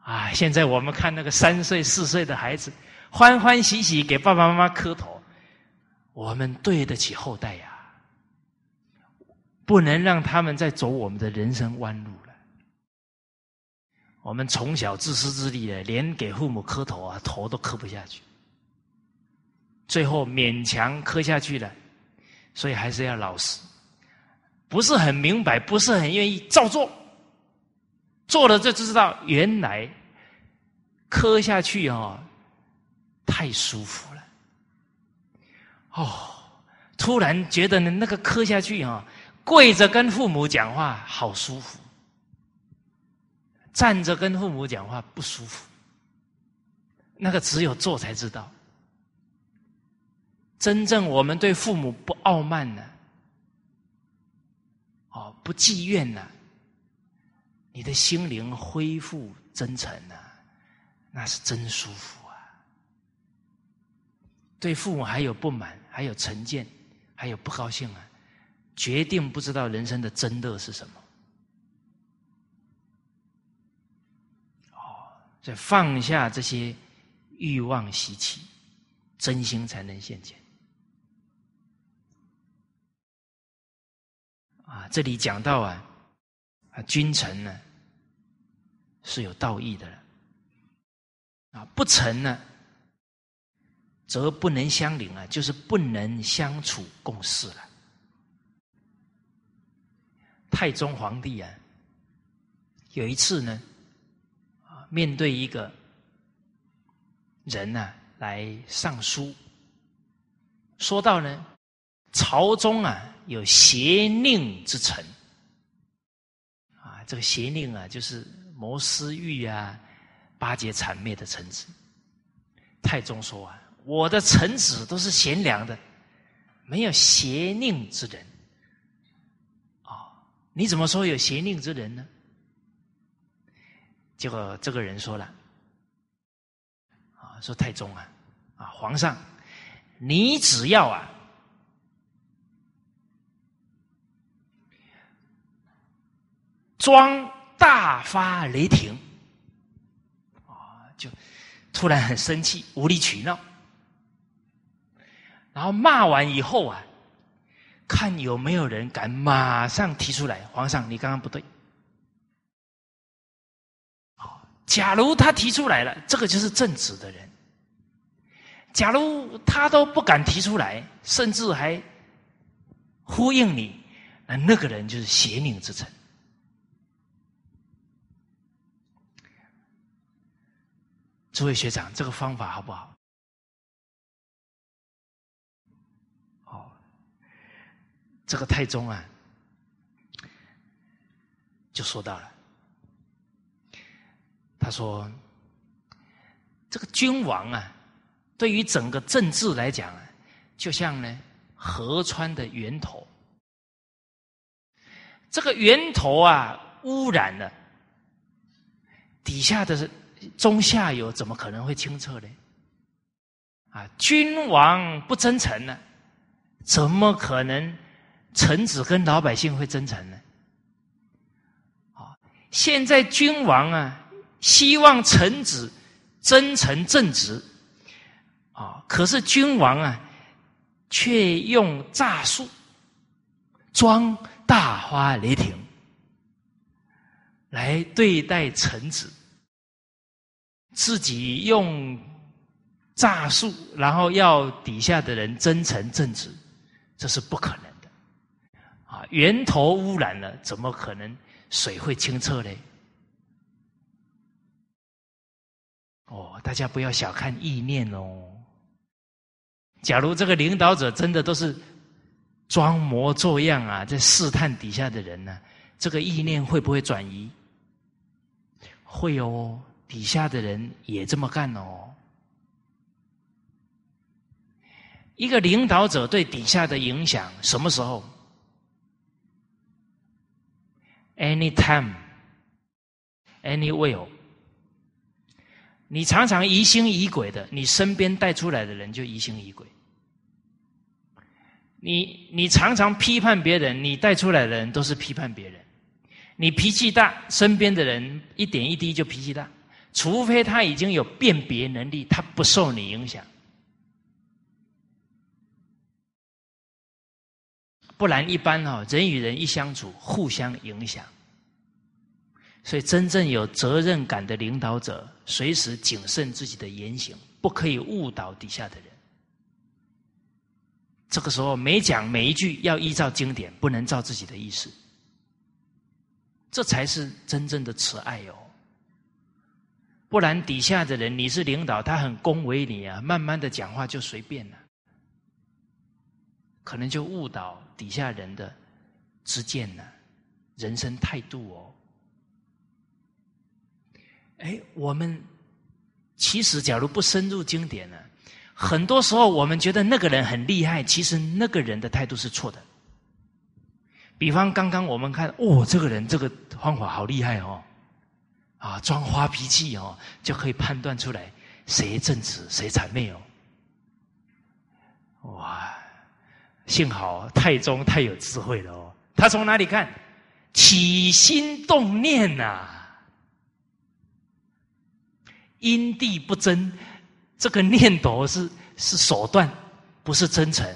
啊，现在我们看那个三岁四岁的孩子，欢欢喜喜给爸爸妈妈磕头，我们对得起后代呀，不能让他们再走我们的人生弯路。我们从小自私自利的，连给父母磕头啊，头都磕不下去，最后勉强磕下去了，所以还是要老实，不是很明白，不是很愿意照做，做了就知道原来磕下去哦，太舒服了，哦，突然觉得呢，那个磕下去啊，跪着跟父母讲话好舒服。站着跟父母讲话不舒服，那个只有做才知道。真正我们对父母不傲慢呢，哦，不积怨呢，你的心灵恢复真诚呢，那是真舒服啊。对父母还有不满，还有成见，还有不高兴啊，决定不知道人生的真乐是什么。再放下这些欲望习气，真心才能现前。啊，这里讲到啊，啊，君臣呢是有道义的了，啊，不臣呢则不能相邻啊，就是不能相处共事了。太宗皇帝啊，有一次呢。面对一个人呢，来上书，说到呢，朝中啊有邪佞之臣，啊，这个邪佞啊就是谋私欲啊、巴结谄媚的臣子。太宗说啊，我的臣子都是贤良的，没有邪佞之人。啊，你怎么说有邪佞之人呢？结果这个人说了：“啊，说太宗啊，啊，皇上，你只要啊，装大发雷霆，啊，就突然很生气，无理取闹，然后骂完以后啊，看有没有人敢马上提出来，皇上，你刚刚不对。”假如他提出来了，这个就是正直的人。假如他都不敢提出来，甚至还呼应你，那那个人就是邪佞之臣。诸位学长，这个方法好不好？哦，这个太宗啊，就说到了。他说：“这个君王啊，对于整个政治来讲啊，就像呢河川的源头。这个源头啊污染了，底下的中下游怎么可能会清澈呢？啊，君王不真诚呢，怎么可能臣子跟老百姓会真诚呢？啊，现在君王啊。”希望臣子真诚正直，啊！可是君王啊，却用诈术装大发雷霆来对待臣子，自己用诈术，然后要底下的人真诚正直，这是不可能的。啊，源头污染了，怎么可能水会清澈呢？哦，大家不要小看意念哦。假如这个领导者真的都是装模作样啊，在试探底下的人呢，这个意念会不会转移？会哦，底下的人也这么干哦。一个领导者对底下的影响，什么时候？Anytime，anywhere。你常常疑心疑鬼的，你身边带出来的人就疑心疑鬼。你你常常批判别人，你带出来的人都是批判别人。你脾气大，身边的人一点一滴就脾气大，除非他已经有辨别能力，他不受你影响，不然一般哦，人与人一相处，互相影响。所以，真正有责任感的领导者，随时谨慎自己的言行，不可以误导底下的人。这个时候，每讲每一句要依照经典，不能照自己的意思。这才是真正的慈爱哦，不然底下的人你是领导，他很恭维你啊，慢慢的讲话就随便了，可能就误导底下人的知见了，人生态度哦。哎，我们其实假如不深入经典呢，很多时候我们觉得那个人很厉害，其实那个人的态度是错的。比方刚刚我们看，哦，这个人这个方法好厉害哦，啊，装花脾气哦，就可以判断出来谁正直谁谄媚哦。哇，幸好太宗太有智慧了哦，他从哪里看？起心动念呐，因地不争，这个念头是是手段，不是真诚，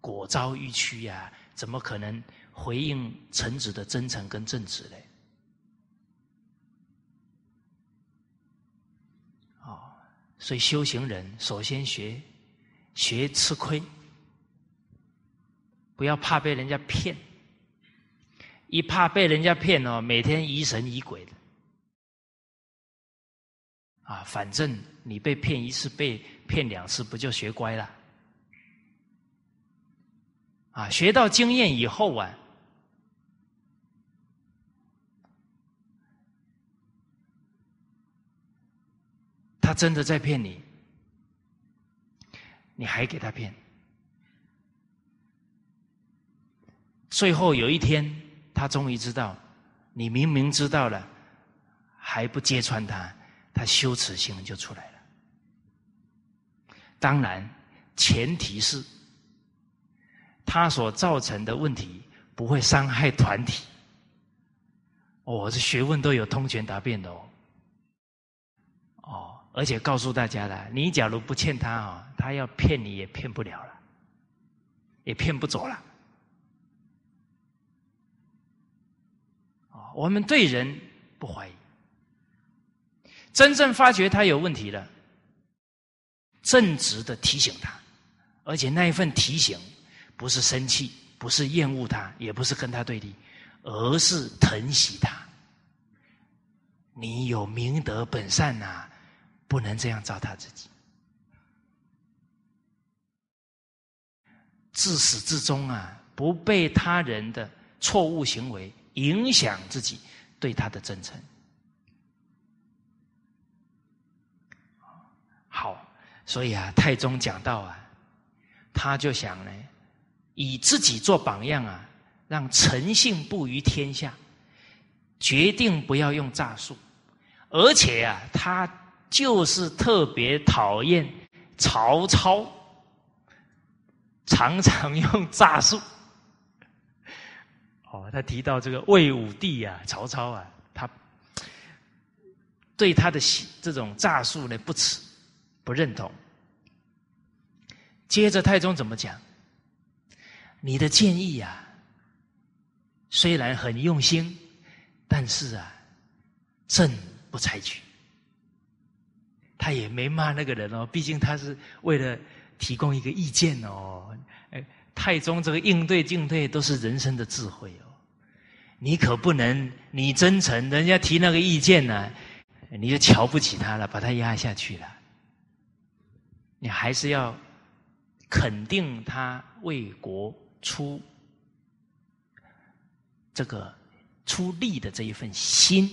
果遭欲屈呀，怎么可能？回应臣子的真诚跟正直嘞，哦，所以修行人首先学学吃亏，不要怕被人家骗，一怕被人家骗哦，每天疑神疑鬼的，啊，反正你被骗一次，被骗两次，不就学乖了？啊，学到经验以后啊。他真的在骗你，你还给他骗，最后有一天，他终于知道，你明明知道了，还不揭穿他，他羞耻心就出来了。当然，前提是他所造成的问题不会伤害团体。哦，这学问都有通权答辩的哦。哦而且告诉大家了，你假如不欠他啊，他要骗你也骗不了了，也骗不走了。我们对人不怀疑，真正发觉他有问题了，正直的提醒他，而且那一份提醒不是生气，不是厌恶他，也不是跟他对立，而是疼惜他。你有明德本善呐。不能这样糟蹋自己，自始至终啊，不被他人的错误行为影响自己对他的真诚。好，所以啊，太宗讲到啊，他就想呢，以自己做榜样啊，让诚信布于天下，决定不要用诈术，而且啊，他。就是特别讨厌曹操，常常用诈术。哦，他提到这个魏武帝啊，曹操啊，他对他的这种诈术呢不耻，不认同。接着太宗怎么讲？你的建议呀，虽然很用心，但是啊，朕不采取。他也没骂那个人哦，毕竟他是为了提供一个意见哦。哎，太宗这个应对进退都是人生的智慧哦。你可不能，你真诚，人家提那个意见呢，你就瞧不起他了，把他压下去了。你还是要肯定他为国出这个出力的这一份心。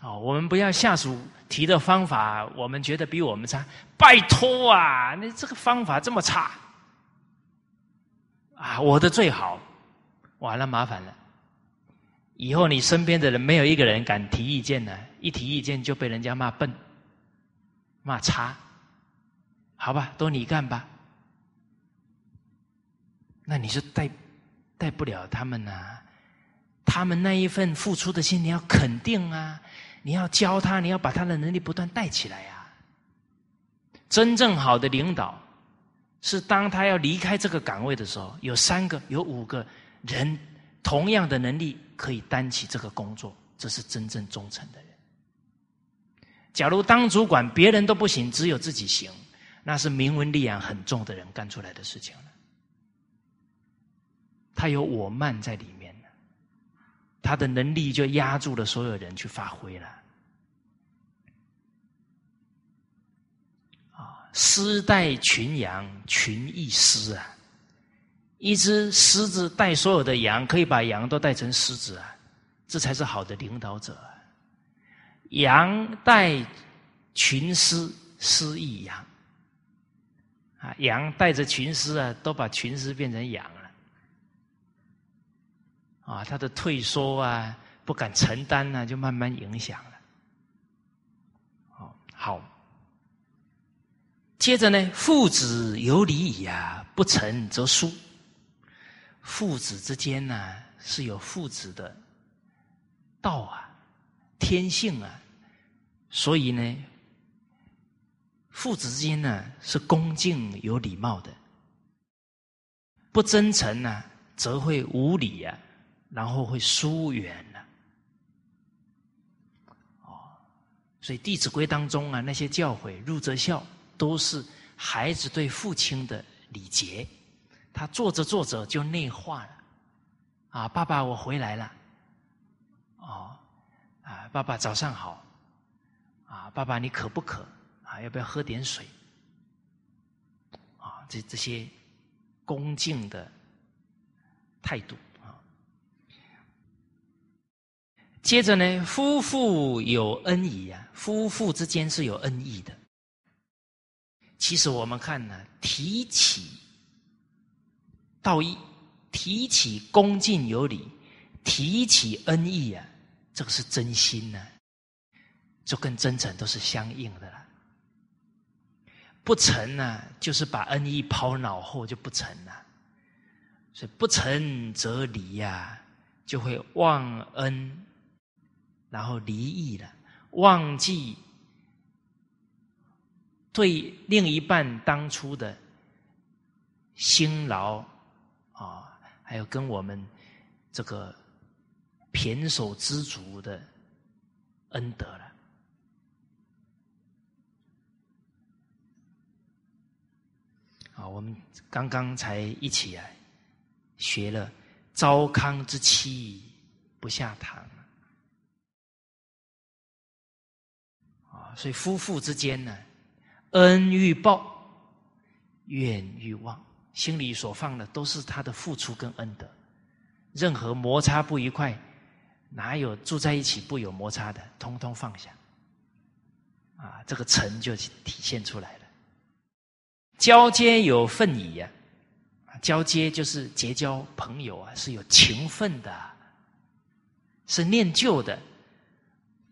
哦，我们不要下属提的方法，我们觉得比我们差。拜托啊，你这个方法这么差啊，我的最好。完了，麻烦了！以后你身边的人没有一个人敢提意见呢，一提意见就被人家骂笨、骂差，好吧，都你干吧。那你是带带不了他们呐，他们那一份付出的心，你要肯定啊，你要教他，你要把他的能力不断带起来呀。真正好的领导，是当他要离开这个岗位的时候，有三个，有五个。人同样的能力可以担起这个工作，这是真正忠诚的。假如当主管别人都不行，只有自己行，那是名闻利养很重的人干出来的事情了。他有我慢在里面他的能力就压住了所有人去发挥了。啊，狮带群羊，群亦狮啊。一只狮子带所有的羊，可以把羊都带成狮子啊！这才是好的领导者啊。羊带群狮，狮亦羊啊！羊带着群狮啊，都把群狮变成羊了啊！他的退缩啊，不敢承担呢，就慢慢影响了。好，好。接着呢，父子有礼矣啊，不成则疏。父子之间呢是有父子的道啊，天性啊，所以呢，父子之间呢是恭敬有礼貌的，不真诚呢则会无礼啊，然后会疏远了。哦，所以《弟子规》当中啊，那些教诲，入则孝，都是孩子对父亲的礼节。他做着做着就内化了，啊，爸爸，我回来了，哦，啊，爸爸早上好，爸爸你渴不渴？啊，要不要喝点水？啊，这这些恭敬的态度啊。接着呢，夫妇有恩义啊，夫妇之间是有恩义的。其实我们看呢，提起。道义，提起恭敬有礼，提起恩义啊，这个是真心呢，就跟真诚都是相应的了。不成呢，就是把恩义抛脑后就不成了。所以不成则离呀，就会忘恩，然后离义了，忘记对另一半当初的辛劳。啊，还有跟我们这个胼手知足的恩德了。啊，我们刚刚才一起来学了“糟糠之妻不下堂”啊，所以夫妇之间呢，恩欲报，怨欲忘。心里所放的都是他的付出跟恩德，任何摩擦不愉快，哪有住在一起不有摩擦的？通通放下，啊，这个诚就体现出来了。交接有份矣呀，交接就是结交朋友啊，是有情分的，是念旧的，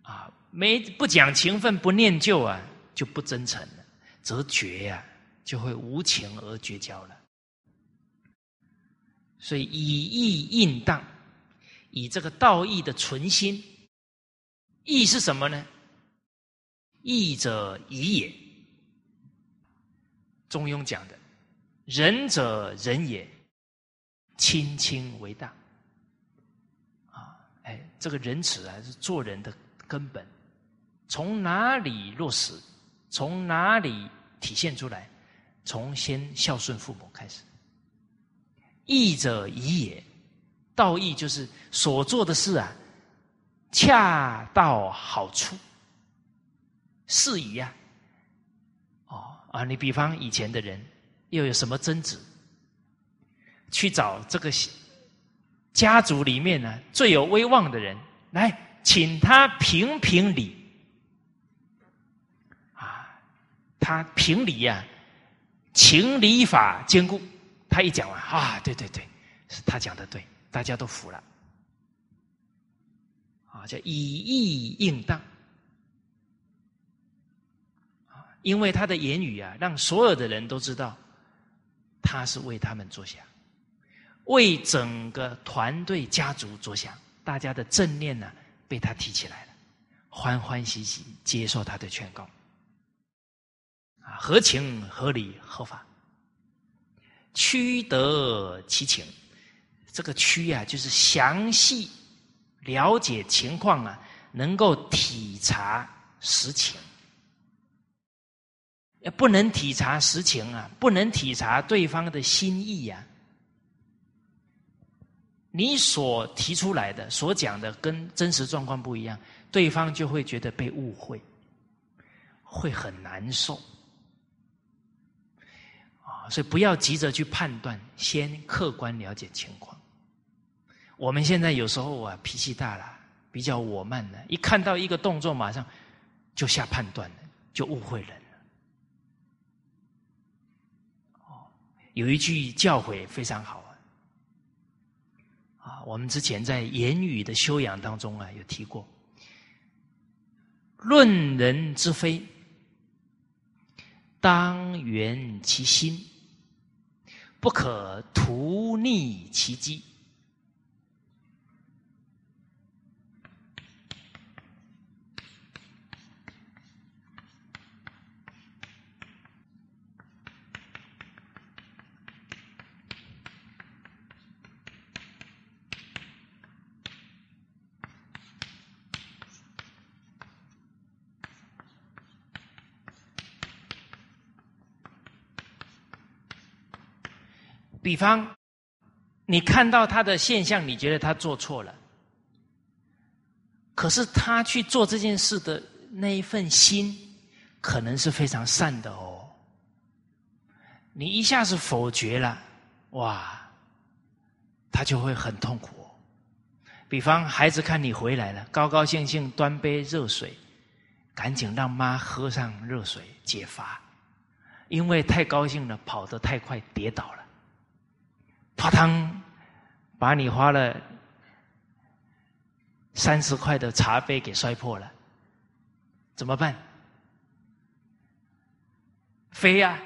啊，没不讲情分不念旧啊，就不真诚了，则绝呀，就会无情而绝交了。所以以义应当，以这个道义的存心，义是什么呢？义者宜也。中庸讲的，仁者仁也，亲亲为大。啊，哎，这个仁慈啊，是做人的根本。从哪里落实？从哪里体现出来？从先孝顺父母开始。义者宜也，道义就是所做的事啊，恰到好处，适宜呀。啊，你比方以前的人又有什么争执，去找这个家族里面呢最有威望的人来，请他评评理。啊，他评理呀，情理法兼顾。他一讲完啊，对对对，是他讲的对，大家都服了，啊，叫以义应当，啊，因为他的言语啊，让所有的人都知道，他是为他们着想，为整个团队家族着想，大家的正念呢被他提起来了，欢欢喜喜接受他的劝告，啊，合情合理合法。屈得其情，这个屈啊，就是详细了解情况啊，能够体察实情。不能体察实情啊，不能体察对方的心意呀。你所提出来的、所讲的跟真实状况不一样，对方就会觉得被误会，会很难受。啊所以不要急着去判断，先客观了解情况。我们现在有时候啊脾气大了，比较我慢了，一看到一个动作，马上就下判断了，就误会了。哦，有一句教诲非常好啊，啊，我们之前在言语的修养当中啊有提过，论人之非，当圆其心。不可图逆其机。比方，你看到他的现象，你觉得他做错了，可是他去做这件事的那一份心，可能是非常善的哦。你一下子否决了，哇，他就会很痛苦。比方，孩子看你回来了，高高兴兴端杯热水，赶紧让妈喝上热水解乏，因为太高兴了，跑得太快跌倒了。啪汤，把你花了三十块的茶杯给摔破了，怎么办？飞呀！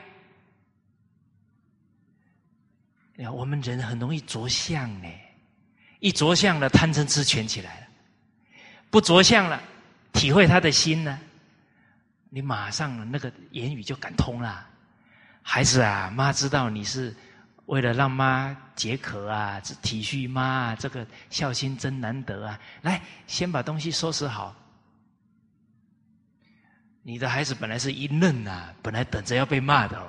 呀，我们人很容易着相呢，一着相了，贪嗔痴全起来了；不着相了，体会他的心呢，你马上那个言语就感通了。孩子啊，妈知道你是。为了让妈解渴啊，体恤妈啊，这个孝心真难得啊！来，先把东西收拾好。你的孩子本来是一愣啊，本来等着要被骂的哦。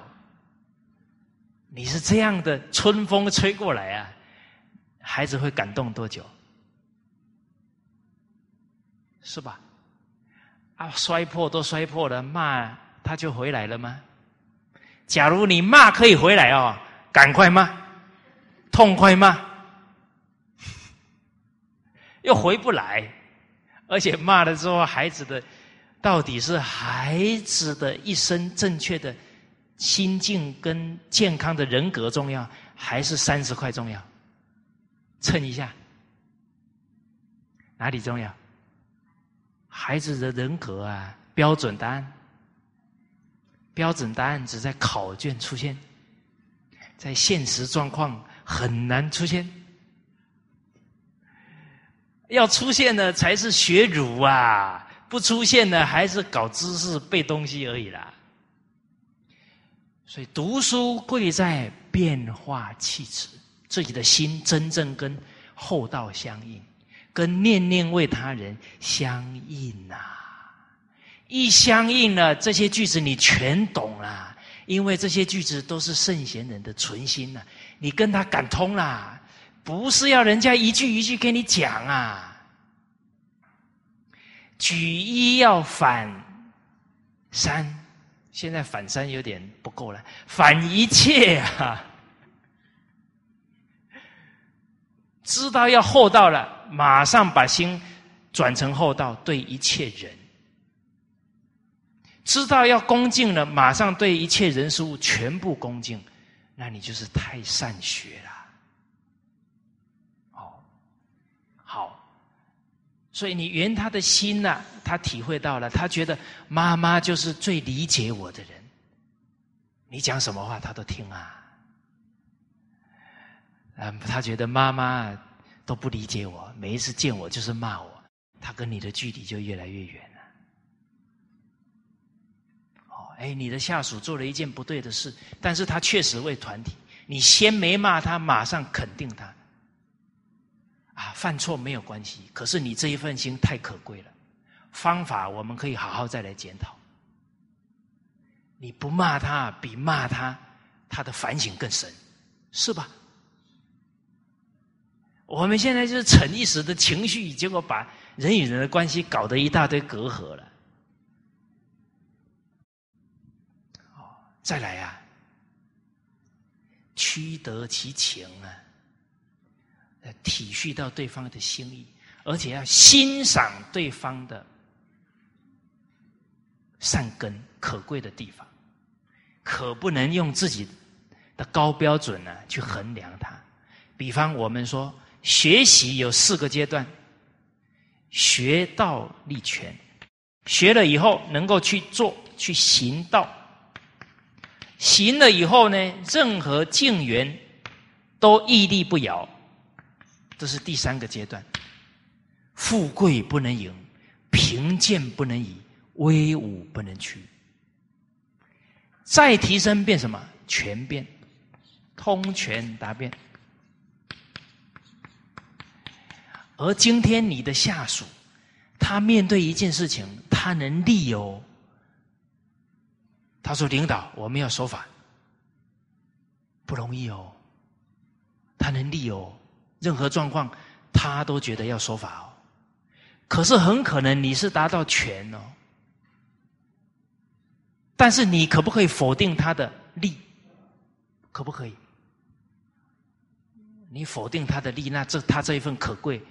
你是这样的春风吹过来啊，孩子会感动多久？是吧？啊，摔破都摔破了，骂他就回来了吗？假如你骂可以回来哦。赶快骂，痛快骂，又回不来，而且骂了之后，孩子的到底是孩子的一生正确的心境跟健康的人格重要，还是三十块重要？称一下，哪里重要？孩子的人格啊，标准答案，标准答案只在考卷出现。在现实状况很难出现，要出现呢才是学儒啊！不出现呢还是搞知识背东西而已啦。所以读书贵在变化气质，自己的心真正跟厚道相应，跟念念为他人相应呐。一相应了，这些句子你全懂了，因为这些句子都是圣贤人的存心呐，你跟他感通啦，不是要人家一句一句跟你讲啊。举一要反三，现在反三有点不够了，反一切啊！知道要厚道了，马上把心转成厚道，对一切人；知道要恭敬了，马上对一切人事物全部恭敬，那你就是太善学了。哦，好，所以你圆他的心呐，他体会到了，他觉得妈妈就是最理解我的人，你讲什么话他都听啊。嗯，他觉得妈妈都不理解我，每一次见我就是骂我，他跟你的距离就越来越远了。哦，哎，你的下属做了一件不对的事，但是他确实为团体，你先没骂他，马上肯定他。啊，犯错没有关系，可是你这一份心太可贵了，方法我们可以好好再来检讨。你不骂他，比骂他他的反省更深，是吧？我们现在就是逞一时的情绪，结果把人与人的关系搞得一大堆隔阂了。再来呀，屈得其情啊，体恤到对方的心意，而且要欣赏对方的善根可贵的地方，可不能用自己的高标准呢去衡量他。比方我们说。学习有四个阶段：学道立权，学了以后能够去做、去行道；行了以后呢，任何境缘都屹立不摇。这是第三个阶段。富贵不能淫，贫贱不能移，威武不能屈。再提升变什么？全变，通权达变。而今天你的下属，他面对一件事情，他能立哦。他说：“领导，我们要守法，不容易哦。”他能立哦，任何状况他都觉得要守法哦。可是很可能你是达到权哦，但是你可不可以否定他的利？可不可以？你否定他的利，那这他这一份可贵。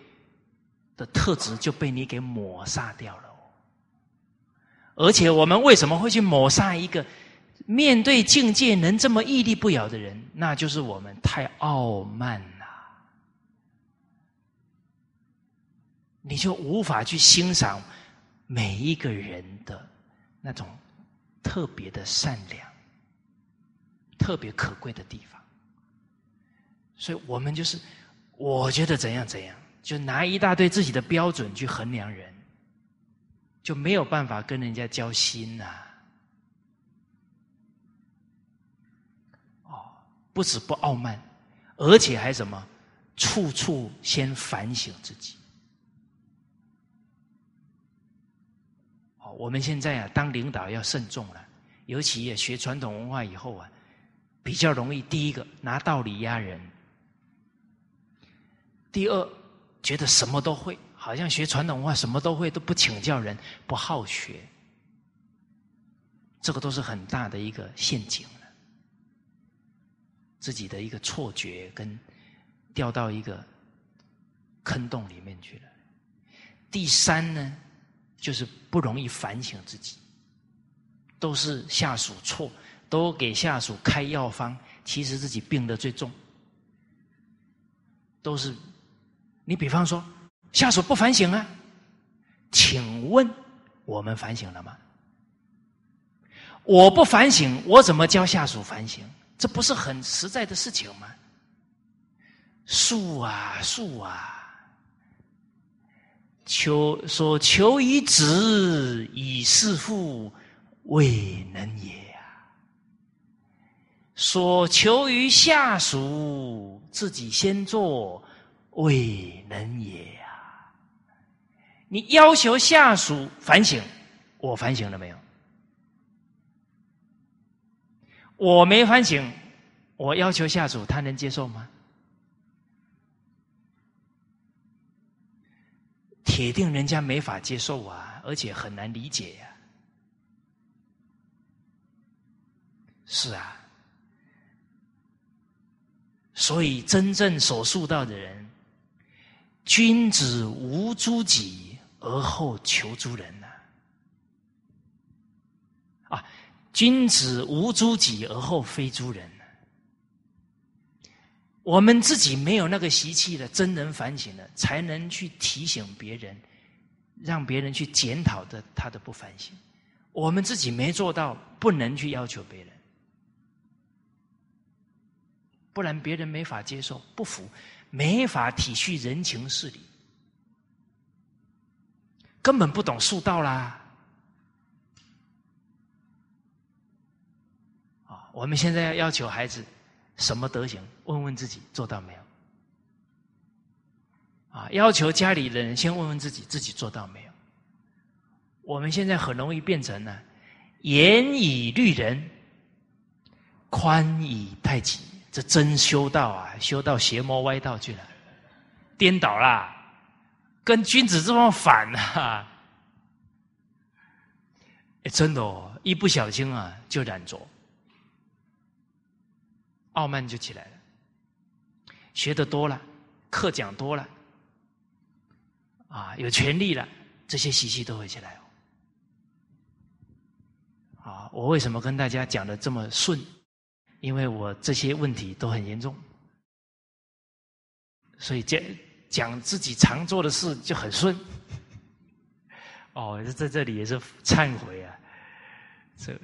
的特质就被你给抹杀掉了，而且我们为什么会去抹杀一个面对境界能这么屹立不摇的人？那就是我们太傲慢了，你就无法去欣赏每一个人的那种特别的善良、特别可贵的地方。所以我们就是我觉得怎样怎样。就拿一大堆自己的标准去衡量人，就没有办法跟人家交心呐。哦，不止不傲慢，而且还什么？处处先反省自己。哦，我们现在啊，当领导要慎重了，尤其也学传统文化以后啊，比较容易第一个拿道理压人，第二。觉得什么都会，好像学传统文化什么都会，都不请教人，不好学，这个都是很大的一个陷阱了。自己的一个错觉跟掉到一个坑洞里面去了。第三呢，就是不容易反省自己，都是下属错，都给下属开药方，其实自己病得最重，都是。你比方说，下属不反省啊？请问我们反省了吗？我不反省，我怎么教下属反省？这不是很实在的事情吗？恕啊恕啊！求所求于子以事父，未能也啊！所求于下属，自己先做。未能也！你要求下属反省，我反省了没有？我没反省，我要求下属，他能接受吗？铁定人家没法接受啊，而且很难理解呀。是啊，所以真正所述到的人，君子无诸己而后求诸人呐。啊，君子无诸己而后非诸人。我们自己没有那个习气的，真能反省了，才能去提醒别人，让别人去检讨的他的不反省。我们自己没做到，不能去要求别人，不然别人没法接受，不服，没法体恤人情事理，根本不懂术道啦。啊，我们现在要要求孩子。什么德行？问问自己做到没有？啊，要求家里人先问问自己，自己做到没有？我们现在很容易变成呢，严以律人，宽以待己。这真修道啊，修到邪魔歪道去了，颠倒啦，跟君子这么反啊！哎，真的哦，一不小心啊，就染着。傲慢就起来了，学的多了，课讲多了，啊，有权利了，这些习气都会起来哦。啊，我为什么跟大家讲的这么顺？因为我这些问题都很严重，所以这讲自己常做的事就很顺。哦，在这里也是忏悔啊，这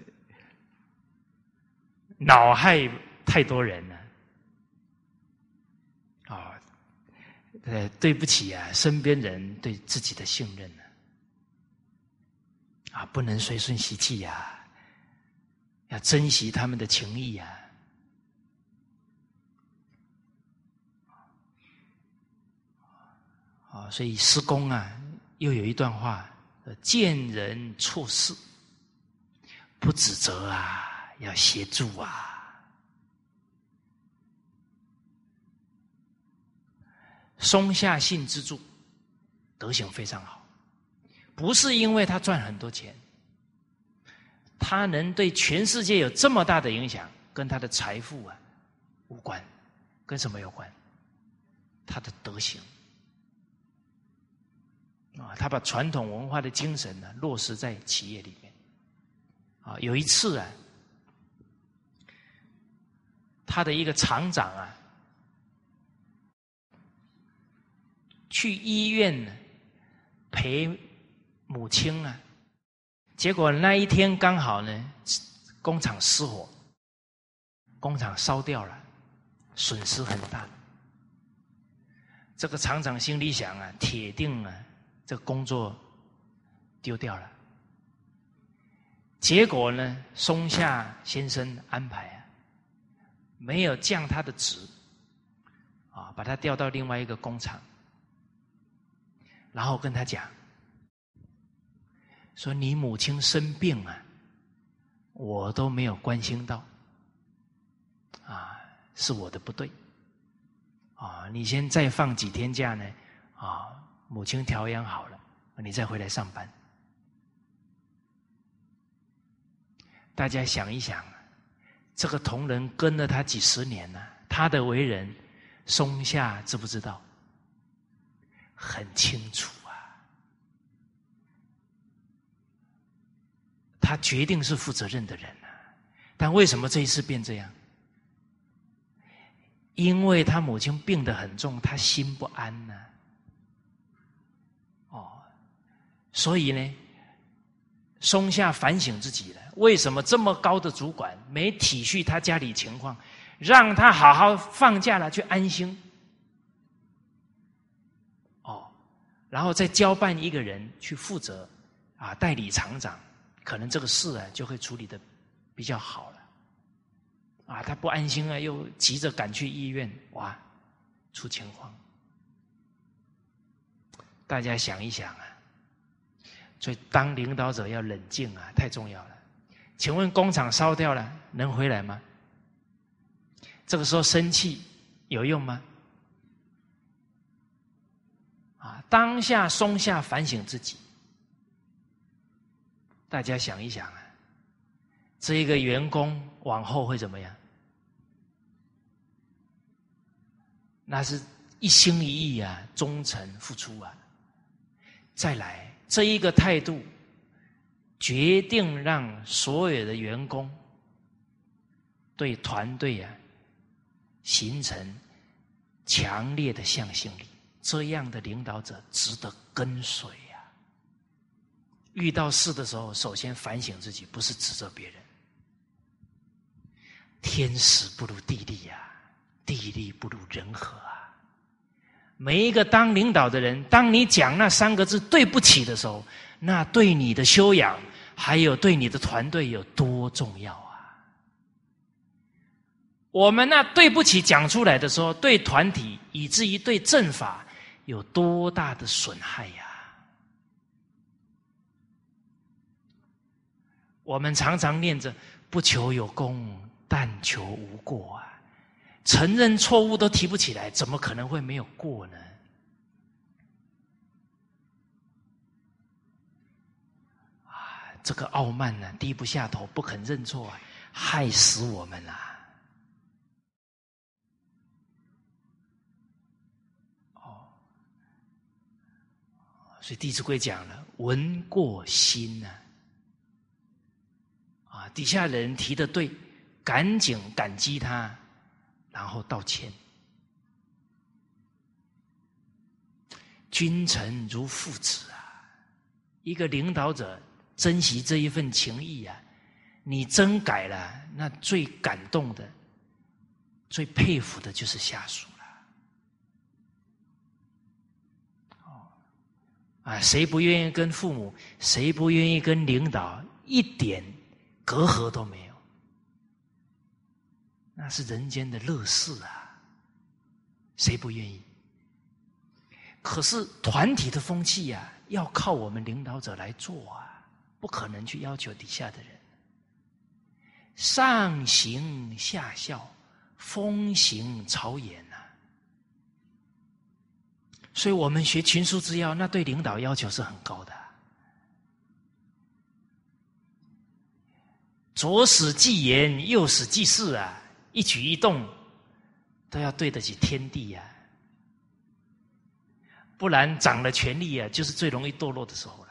恼害。太多人了，啊，呃，对不起啊，身边人对自己的信任呢，啊，不能随顺习气呀，要珍惜他们的情谊呀，啊，啊所以施工啊，又有一段话：见人处事，不指责啊，要协助啊。松下幸之助，德行非常好，不是因为他赚很多钱，他能对全世界有这么大的影响，跟他的财富啊无关，跟什么有关？他的德行啊，他把传统文化的精神呢落实在企业里面啊。有一次啊，他的一个厂长啊。去医院陪母亲啊，结果那一天刚好呢，工厂失火，工厂烧掉了，损失很大。这个厂长心里想啊，铁定啊，这工作丢掉了。结果呢，松下先生安排啊，没有降他的职，啊，把他调到另外一个工厂。然后跟他讲，说你母亲生病啊，我都没有关心到，啊，是我的不对，啊，你先再放几天假呢，啊，母亲调养好了，你再回来上班。大家想一想，这个同仁跟了他几十年了，他的为人，松下知不知道？很清楚啊，他决定是负责任的人啊，但为什么这一次变这样？因为他母亲病得很重，他心不安呢。所以呢，松下反省自己了。为什么这么高的主管没体恤他家里情况，让他好好放假了去安心？哦然后再交办一个人去负责，啊，代理厂长，可能这个事啊就会处理的比较好了。啊，他不安心啊，又急着赶去医院，哇，出情况。大家想一想啊，所以当领导者要冷静啊，太重要了。请问工厂烧掉了，能回来吗？这个时候生气有用吗？啊，当下松下反省自己，大家想一想啊，这一个员工往后会怎么样？那是一心一意啊，忠诚付出啊。再来，这一个态度决定让所有的员工对团队啊形成强烈的向心力。这样的领导者值得跟随呀。遇到事的时候，首先反省自己，不是指责别人。天时不如地利呀。地利不如人和啊！每一个当领导的人，当你讲那三个字“对不起”的时候，那对你的修养，还有对你的团队有多重要啊！我们那“对不起”讲出来的时候，对团体以至于对政法有多大的损害呀？我们常常念着“不求有功，但求无过”啊！承认错误都提不起来，怎么可能会没有过呢？啊，这个傲慢呢，低不下头，不肯认错，啊，害死我们啦。哦，所以《弟子规》讲了“闻过心”呐，啊，底下人提的对，赶紧感激他。然后道歉，君臣如父子啊！一个领导者珍惜这一份情谊啊，你真改了，那最感动的、最佩服的就是下属了。哦，啊，谁不愿意跟父母？谁不愿意跟领导一点隔阂都没有？那是人间的乐事啊，谁不愿意？可是团体的风气呀，要靠我们领导者来做啊，不可能去要求底下的人。上行下效，风行草偃呐。所以我们学群书之要，那对领导要求是很高的。左使既言，右使既事啊。一举一动都要对得起天地呀，不然掌了权力啊，就是最容易堕落的时候了。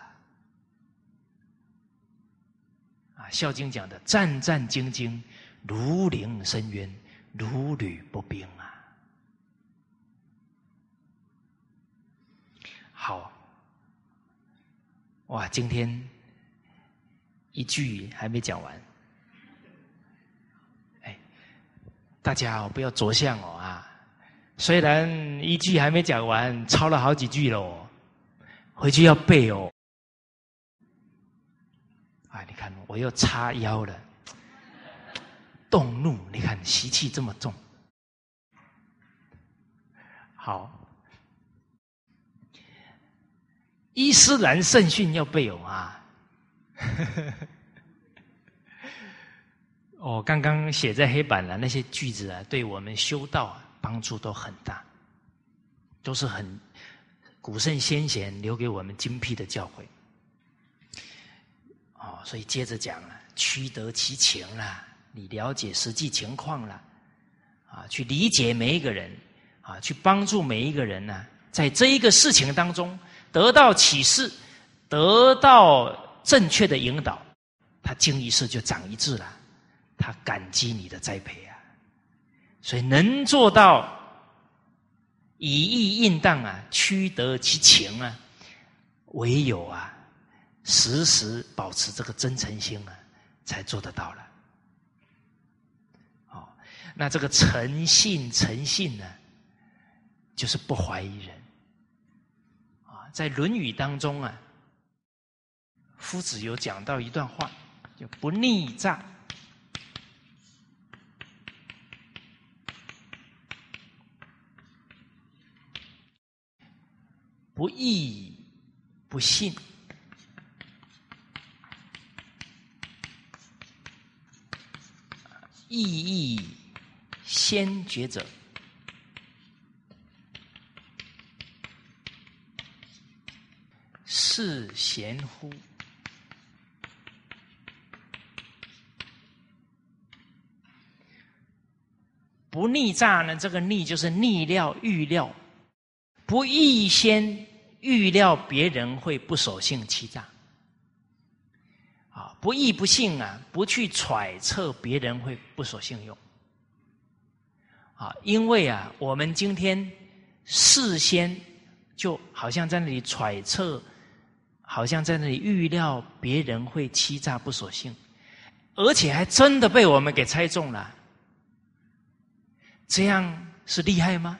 啊，《孝经》讲的战战兢兢，如临深渊，如履薄冰啊。好，哇，今天一句还没讲完。大家哦，不要着相哦啊！虽然一句还没讲完，抄了好几句喽，回去要背哦。哎，你看我又叉腰了，动怒！你看习气这么重。好，伊斯兰圣训要背哦啊！哦，刚刚写在黑板的那些句子啊，对我们修道啊帮助都很大，都是很古圣先贤留给我们精辟的教诲。哦，所以接着讲了，屈得其情啦，你了解实际情况了，啊，去理解每一个人，啊，去帮助每一个人呢，在这一个事情当中得到启示，得到正确的引导，他经一事就长一智了。他感激你的栽培啊，所以能做到以义应当啊，屈得其情啊，唯有啊，时时保持这个真诚心啊，才做得到了。哦，那这个诚信，诚信呢，就是不怀疑人啊。在《论语》当中啊，夫子有讲到一段话，就不逆诈。不义不信。意义先觉者，是贤乎？不逆诈呢？这个逆就是逆料、预料，不义先预料别人会不守信、欺诈。啊，不义不信啊，不去揣测别人会不守信用。啊，因为啊，我们今天事先就好像在那里揣测，好像在那里预料别人会欺诈不守信，而且还真的被我们给猜中了。这样是厉害吗？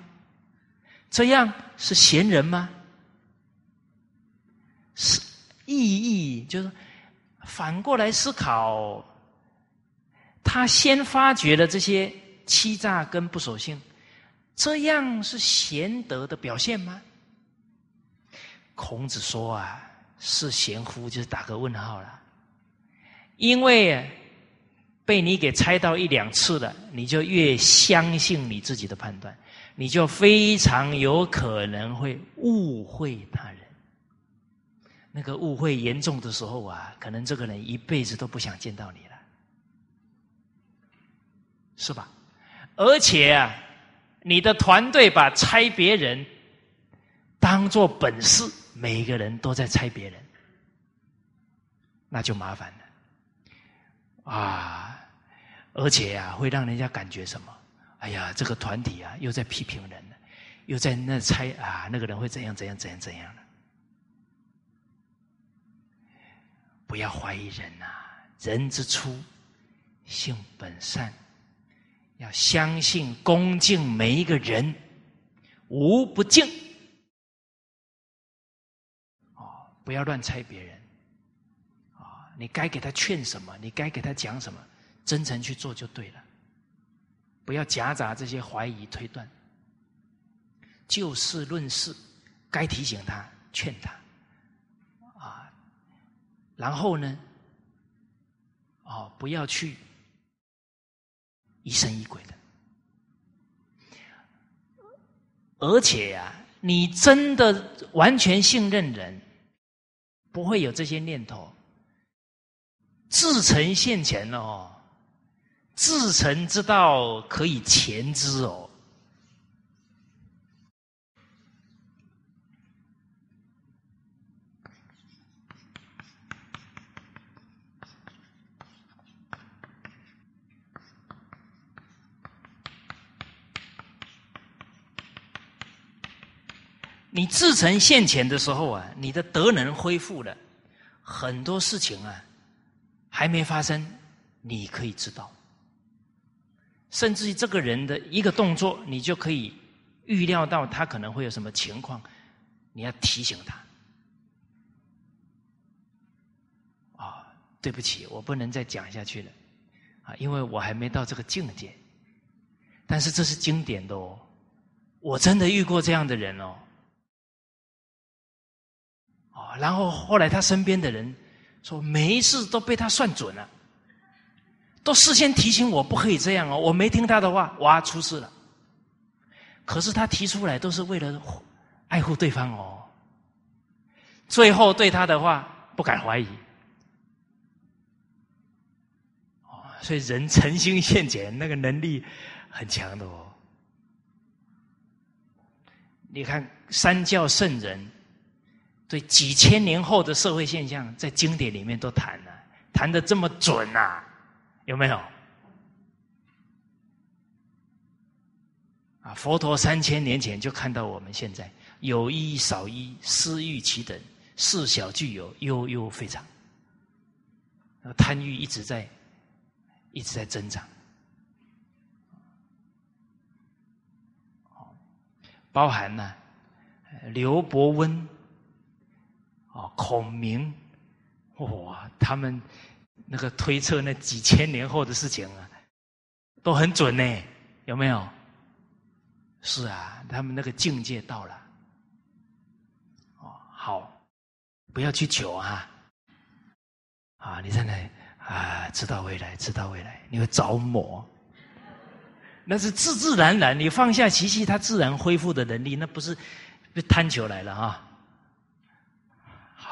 这样是贤人吗？是意义就是反过来思考，他先发觉了这些欺诈跟不守信，这样是贤德的表现吗？孔子说啊，是贤夫，就是打个问号了，因为。被你给猜到一两次了，你就越相信你自己的判断，你就非常有可能会误会他人。那个误会严重的时候啊，可能这个人一辈子都不想见到你了，是吧？而且啊，你的团队把猜别人当做本事，每一个人都在猜别人，那就麻烦了。啊，而且啊，会让人家感觉什么？哎呀，这个团体啊，又在批评人了，又在那猜啊，那个人会怎样怎样怎样怎样的？不要怀疑人呐，人之初，性本善，要相信恭敬每一个人，无不敬。哦，不要乱猜别人。啊你该给他劝什么？你该给他讲什么？真诚去做就对了，不要夹杂这些怀疑推断。就事论事，该提醒他、劝他，然后呢，哦，不要去疑神疑鬼的。而且呀，你真的完全信任人，不会有这些念头。自诚现前哦，自诚之道可以前知哦。你自成现前的时候啊，你的德能恢复了，很多事情啊。还没发生，你可以知道。甚至于这个人的一个动作，你就可以预料到他可能会有什么情况，你要提醒他。啊，对不起，我不能再讲下去了，啊，因为我还没到这个境界。但是这是经典的哦，我真的遇过这样的人哦。然后后来他身边的人。说每一次都被他算准了，都事先提醒我不可以这样哦，我没听他的话，哇，出事了。可是他提出来都是为了爱护对方哦，最后对他的话不敢怀疑。哦，所以人诚心献钱那个能力很强的哦。你看三教圣人。所以几千年后的社会现象，在经典里面都谈了，谈的这么准呐，有没有？啊，佛陀三千年前就看到我们现在有一少一，私欲其等，事小具有，悠悠非常，贪欲一直在，一直在增长，包含呢，刘伯温。哦，孔明，哇，他们那个推测那几千年后的事情啊，都很准呢，有没有？是啊，他们那个境界到了。哦，好，不要去求啊，啊，你在那啊，知道未来，知道未来，你会着魔，那是自自然然，你放下习气，它自然恢复的能力，那不是贪求来了啊。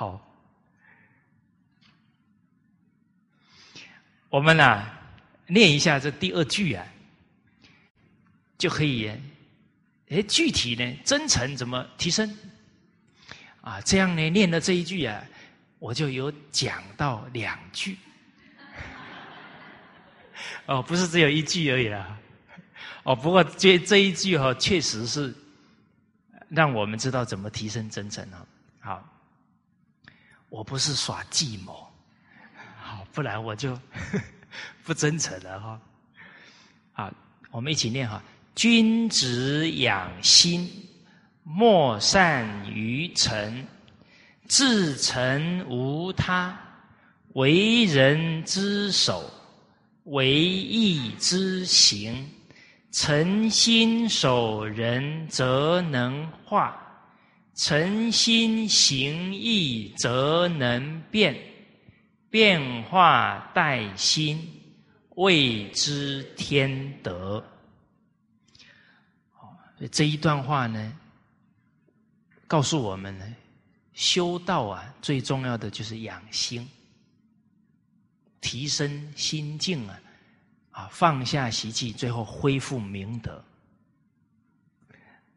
好，我们呢念一下这第二句啊，就可以。哎，具体呢，真诚怎么提升？啊，这样呢，念了这一句啊，我就有讲到两句。哦，不是只有一句而已啦。哦，不过这这一句哈，确实是让我们知道怎么提升真诚啊。好，我不是耍计谋，好，不然我就 不真诚了哈。好，我们一起念哈：君子养心，莫善于诚，至诚无他，为人之首。为义之行，诚心守人，则能化；诚心行义，则能变。变化待心，谓之天德。这一段话呢，告诉我们呢，修道啊，最重要的就是养心。提升心境啊，啊，放下习气，最后恢复明德。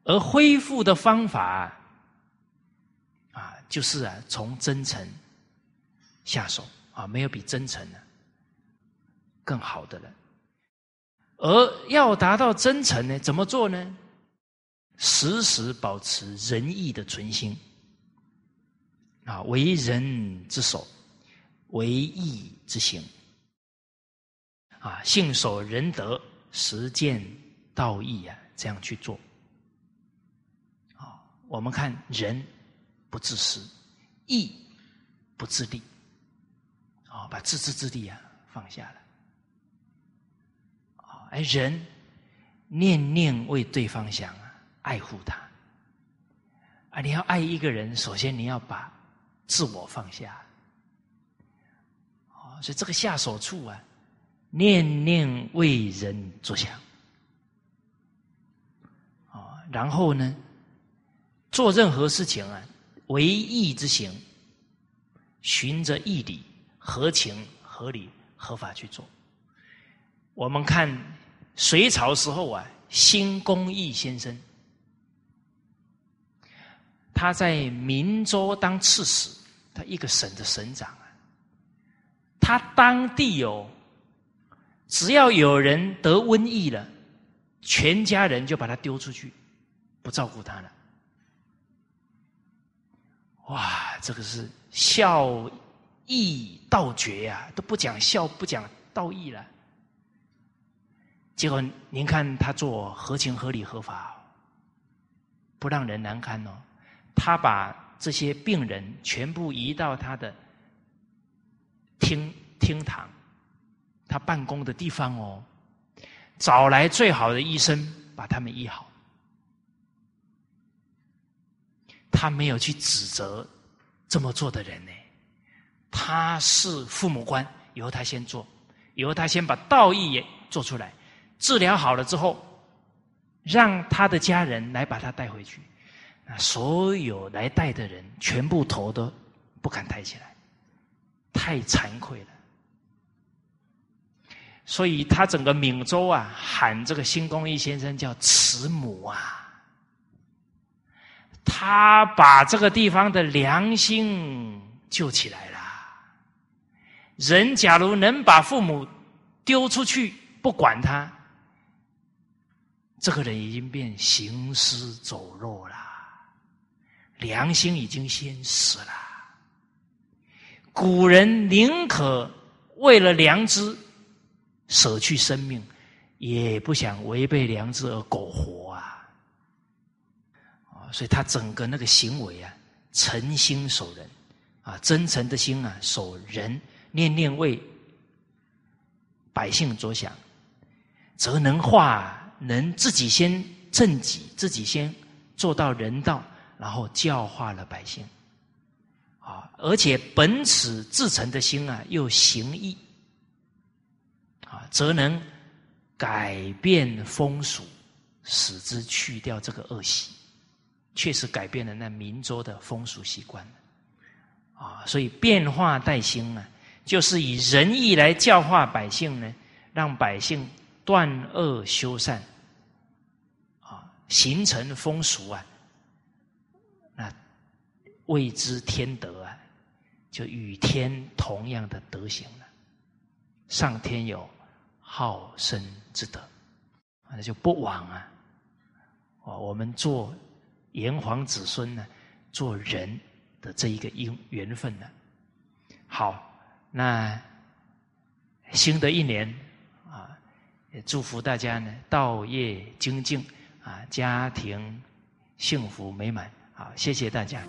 而恢复的方法，就是啊，从真诚下手啊，没有比真诚呢更好的了。而要达到真诚呢，怎么做呢？时时保持仁义的存心啊，为人之首。为义之行，啊，信守仁德，实践道义啊，这样去做。啊，我们看人不自私，义不自利，啊，把自私自利啊放下了。啊，而人念念为对方想啊，爱护他。啊，你要爱一个人，首先你要把自我放下。啊所以这个下手处啊，念念为人着想啊，然后呢，做任何事情啊，为义之行，循着义理、合情、合理、合法去做。我们看隋朝时候啊，新公义先生，他在明州当刺史，他一个省的省长啊。他当地有，只要有人得瘟疫了，全家人就把他丢出去，不照顾他了。哇，这个是孝义道绝呀，都不讲孝，不讲道义了。结果您看他做合情合理合法，不让人难堪哦。他把这些病人全部移到他的。厅厅堂，他办公的地方哦，找来最好的医生把他们医好。他没有去指责这么做的人呢，他是父母官，由他先做，由他先把道义也做出来，治疗好了之后，让他的家人来把他带回去。那所有来带的人，全部头都不敢抬起来。太惭愧了，所以他整个闽州啊，喊这个新公益先生叫慈母啊。他把这个地方的良心救起来了。人假如能把父母丢出去不管他，这个人已经变行尸走肉了，良心已经先死了。古人宁可为了良知舍去生命，也不想违背良知而苟活！所以他整个那个行为啊，诚心守人啊，真诚的心啊，守人，念念为百姓着想，则能化，能自己先正己，自己先做到人道，然后教化了百姓。啊，而且本此至诚的心啊，又行义，啊，则能改变风俗，使之去掉这个恶习，确实改变了那民州的风俗习惯。啊，所以变化待兴啊，就是以仁义来教化百姓呢，让百姓断恶修善，啊，形成风俗啊，那谓之天德啊，就与天同样的德行了。上天有好生之德，那就不枉啊！哦，我们做炎黄子孙呢，做人。的这一个因缘分呢？好，那新的一年啊，也祝福大家呢，道业精进啊，家庭幸福美满啊！谢谢大家。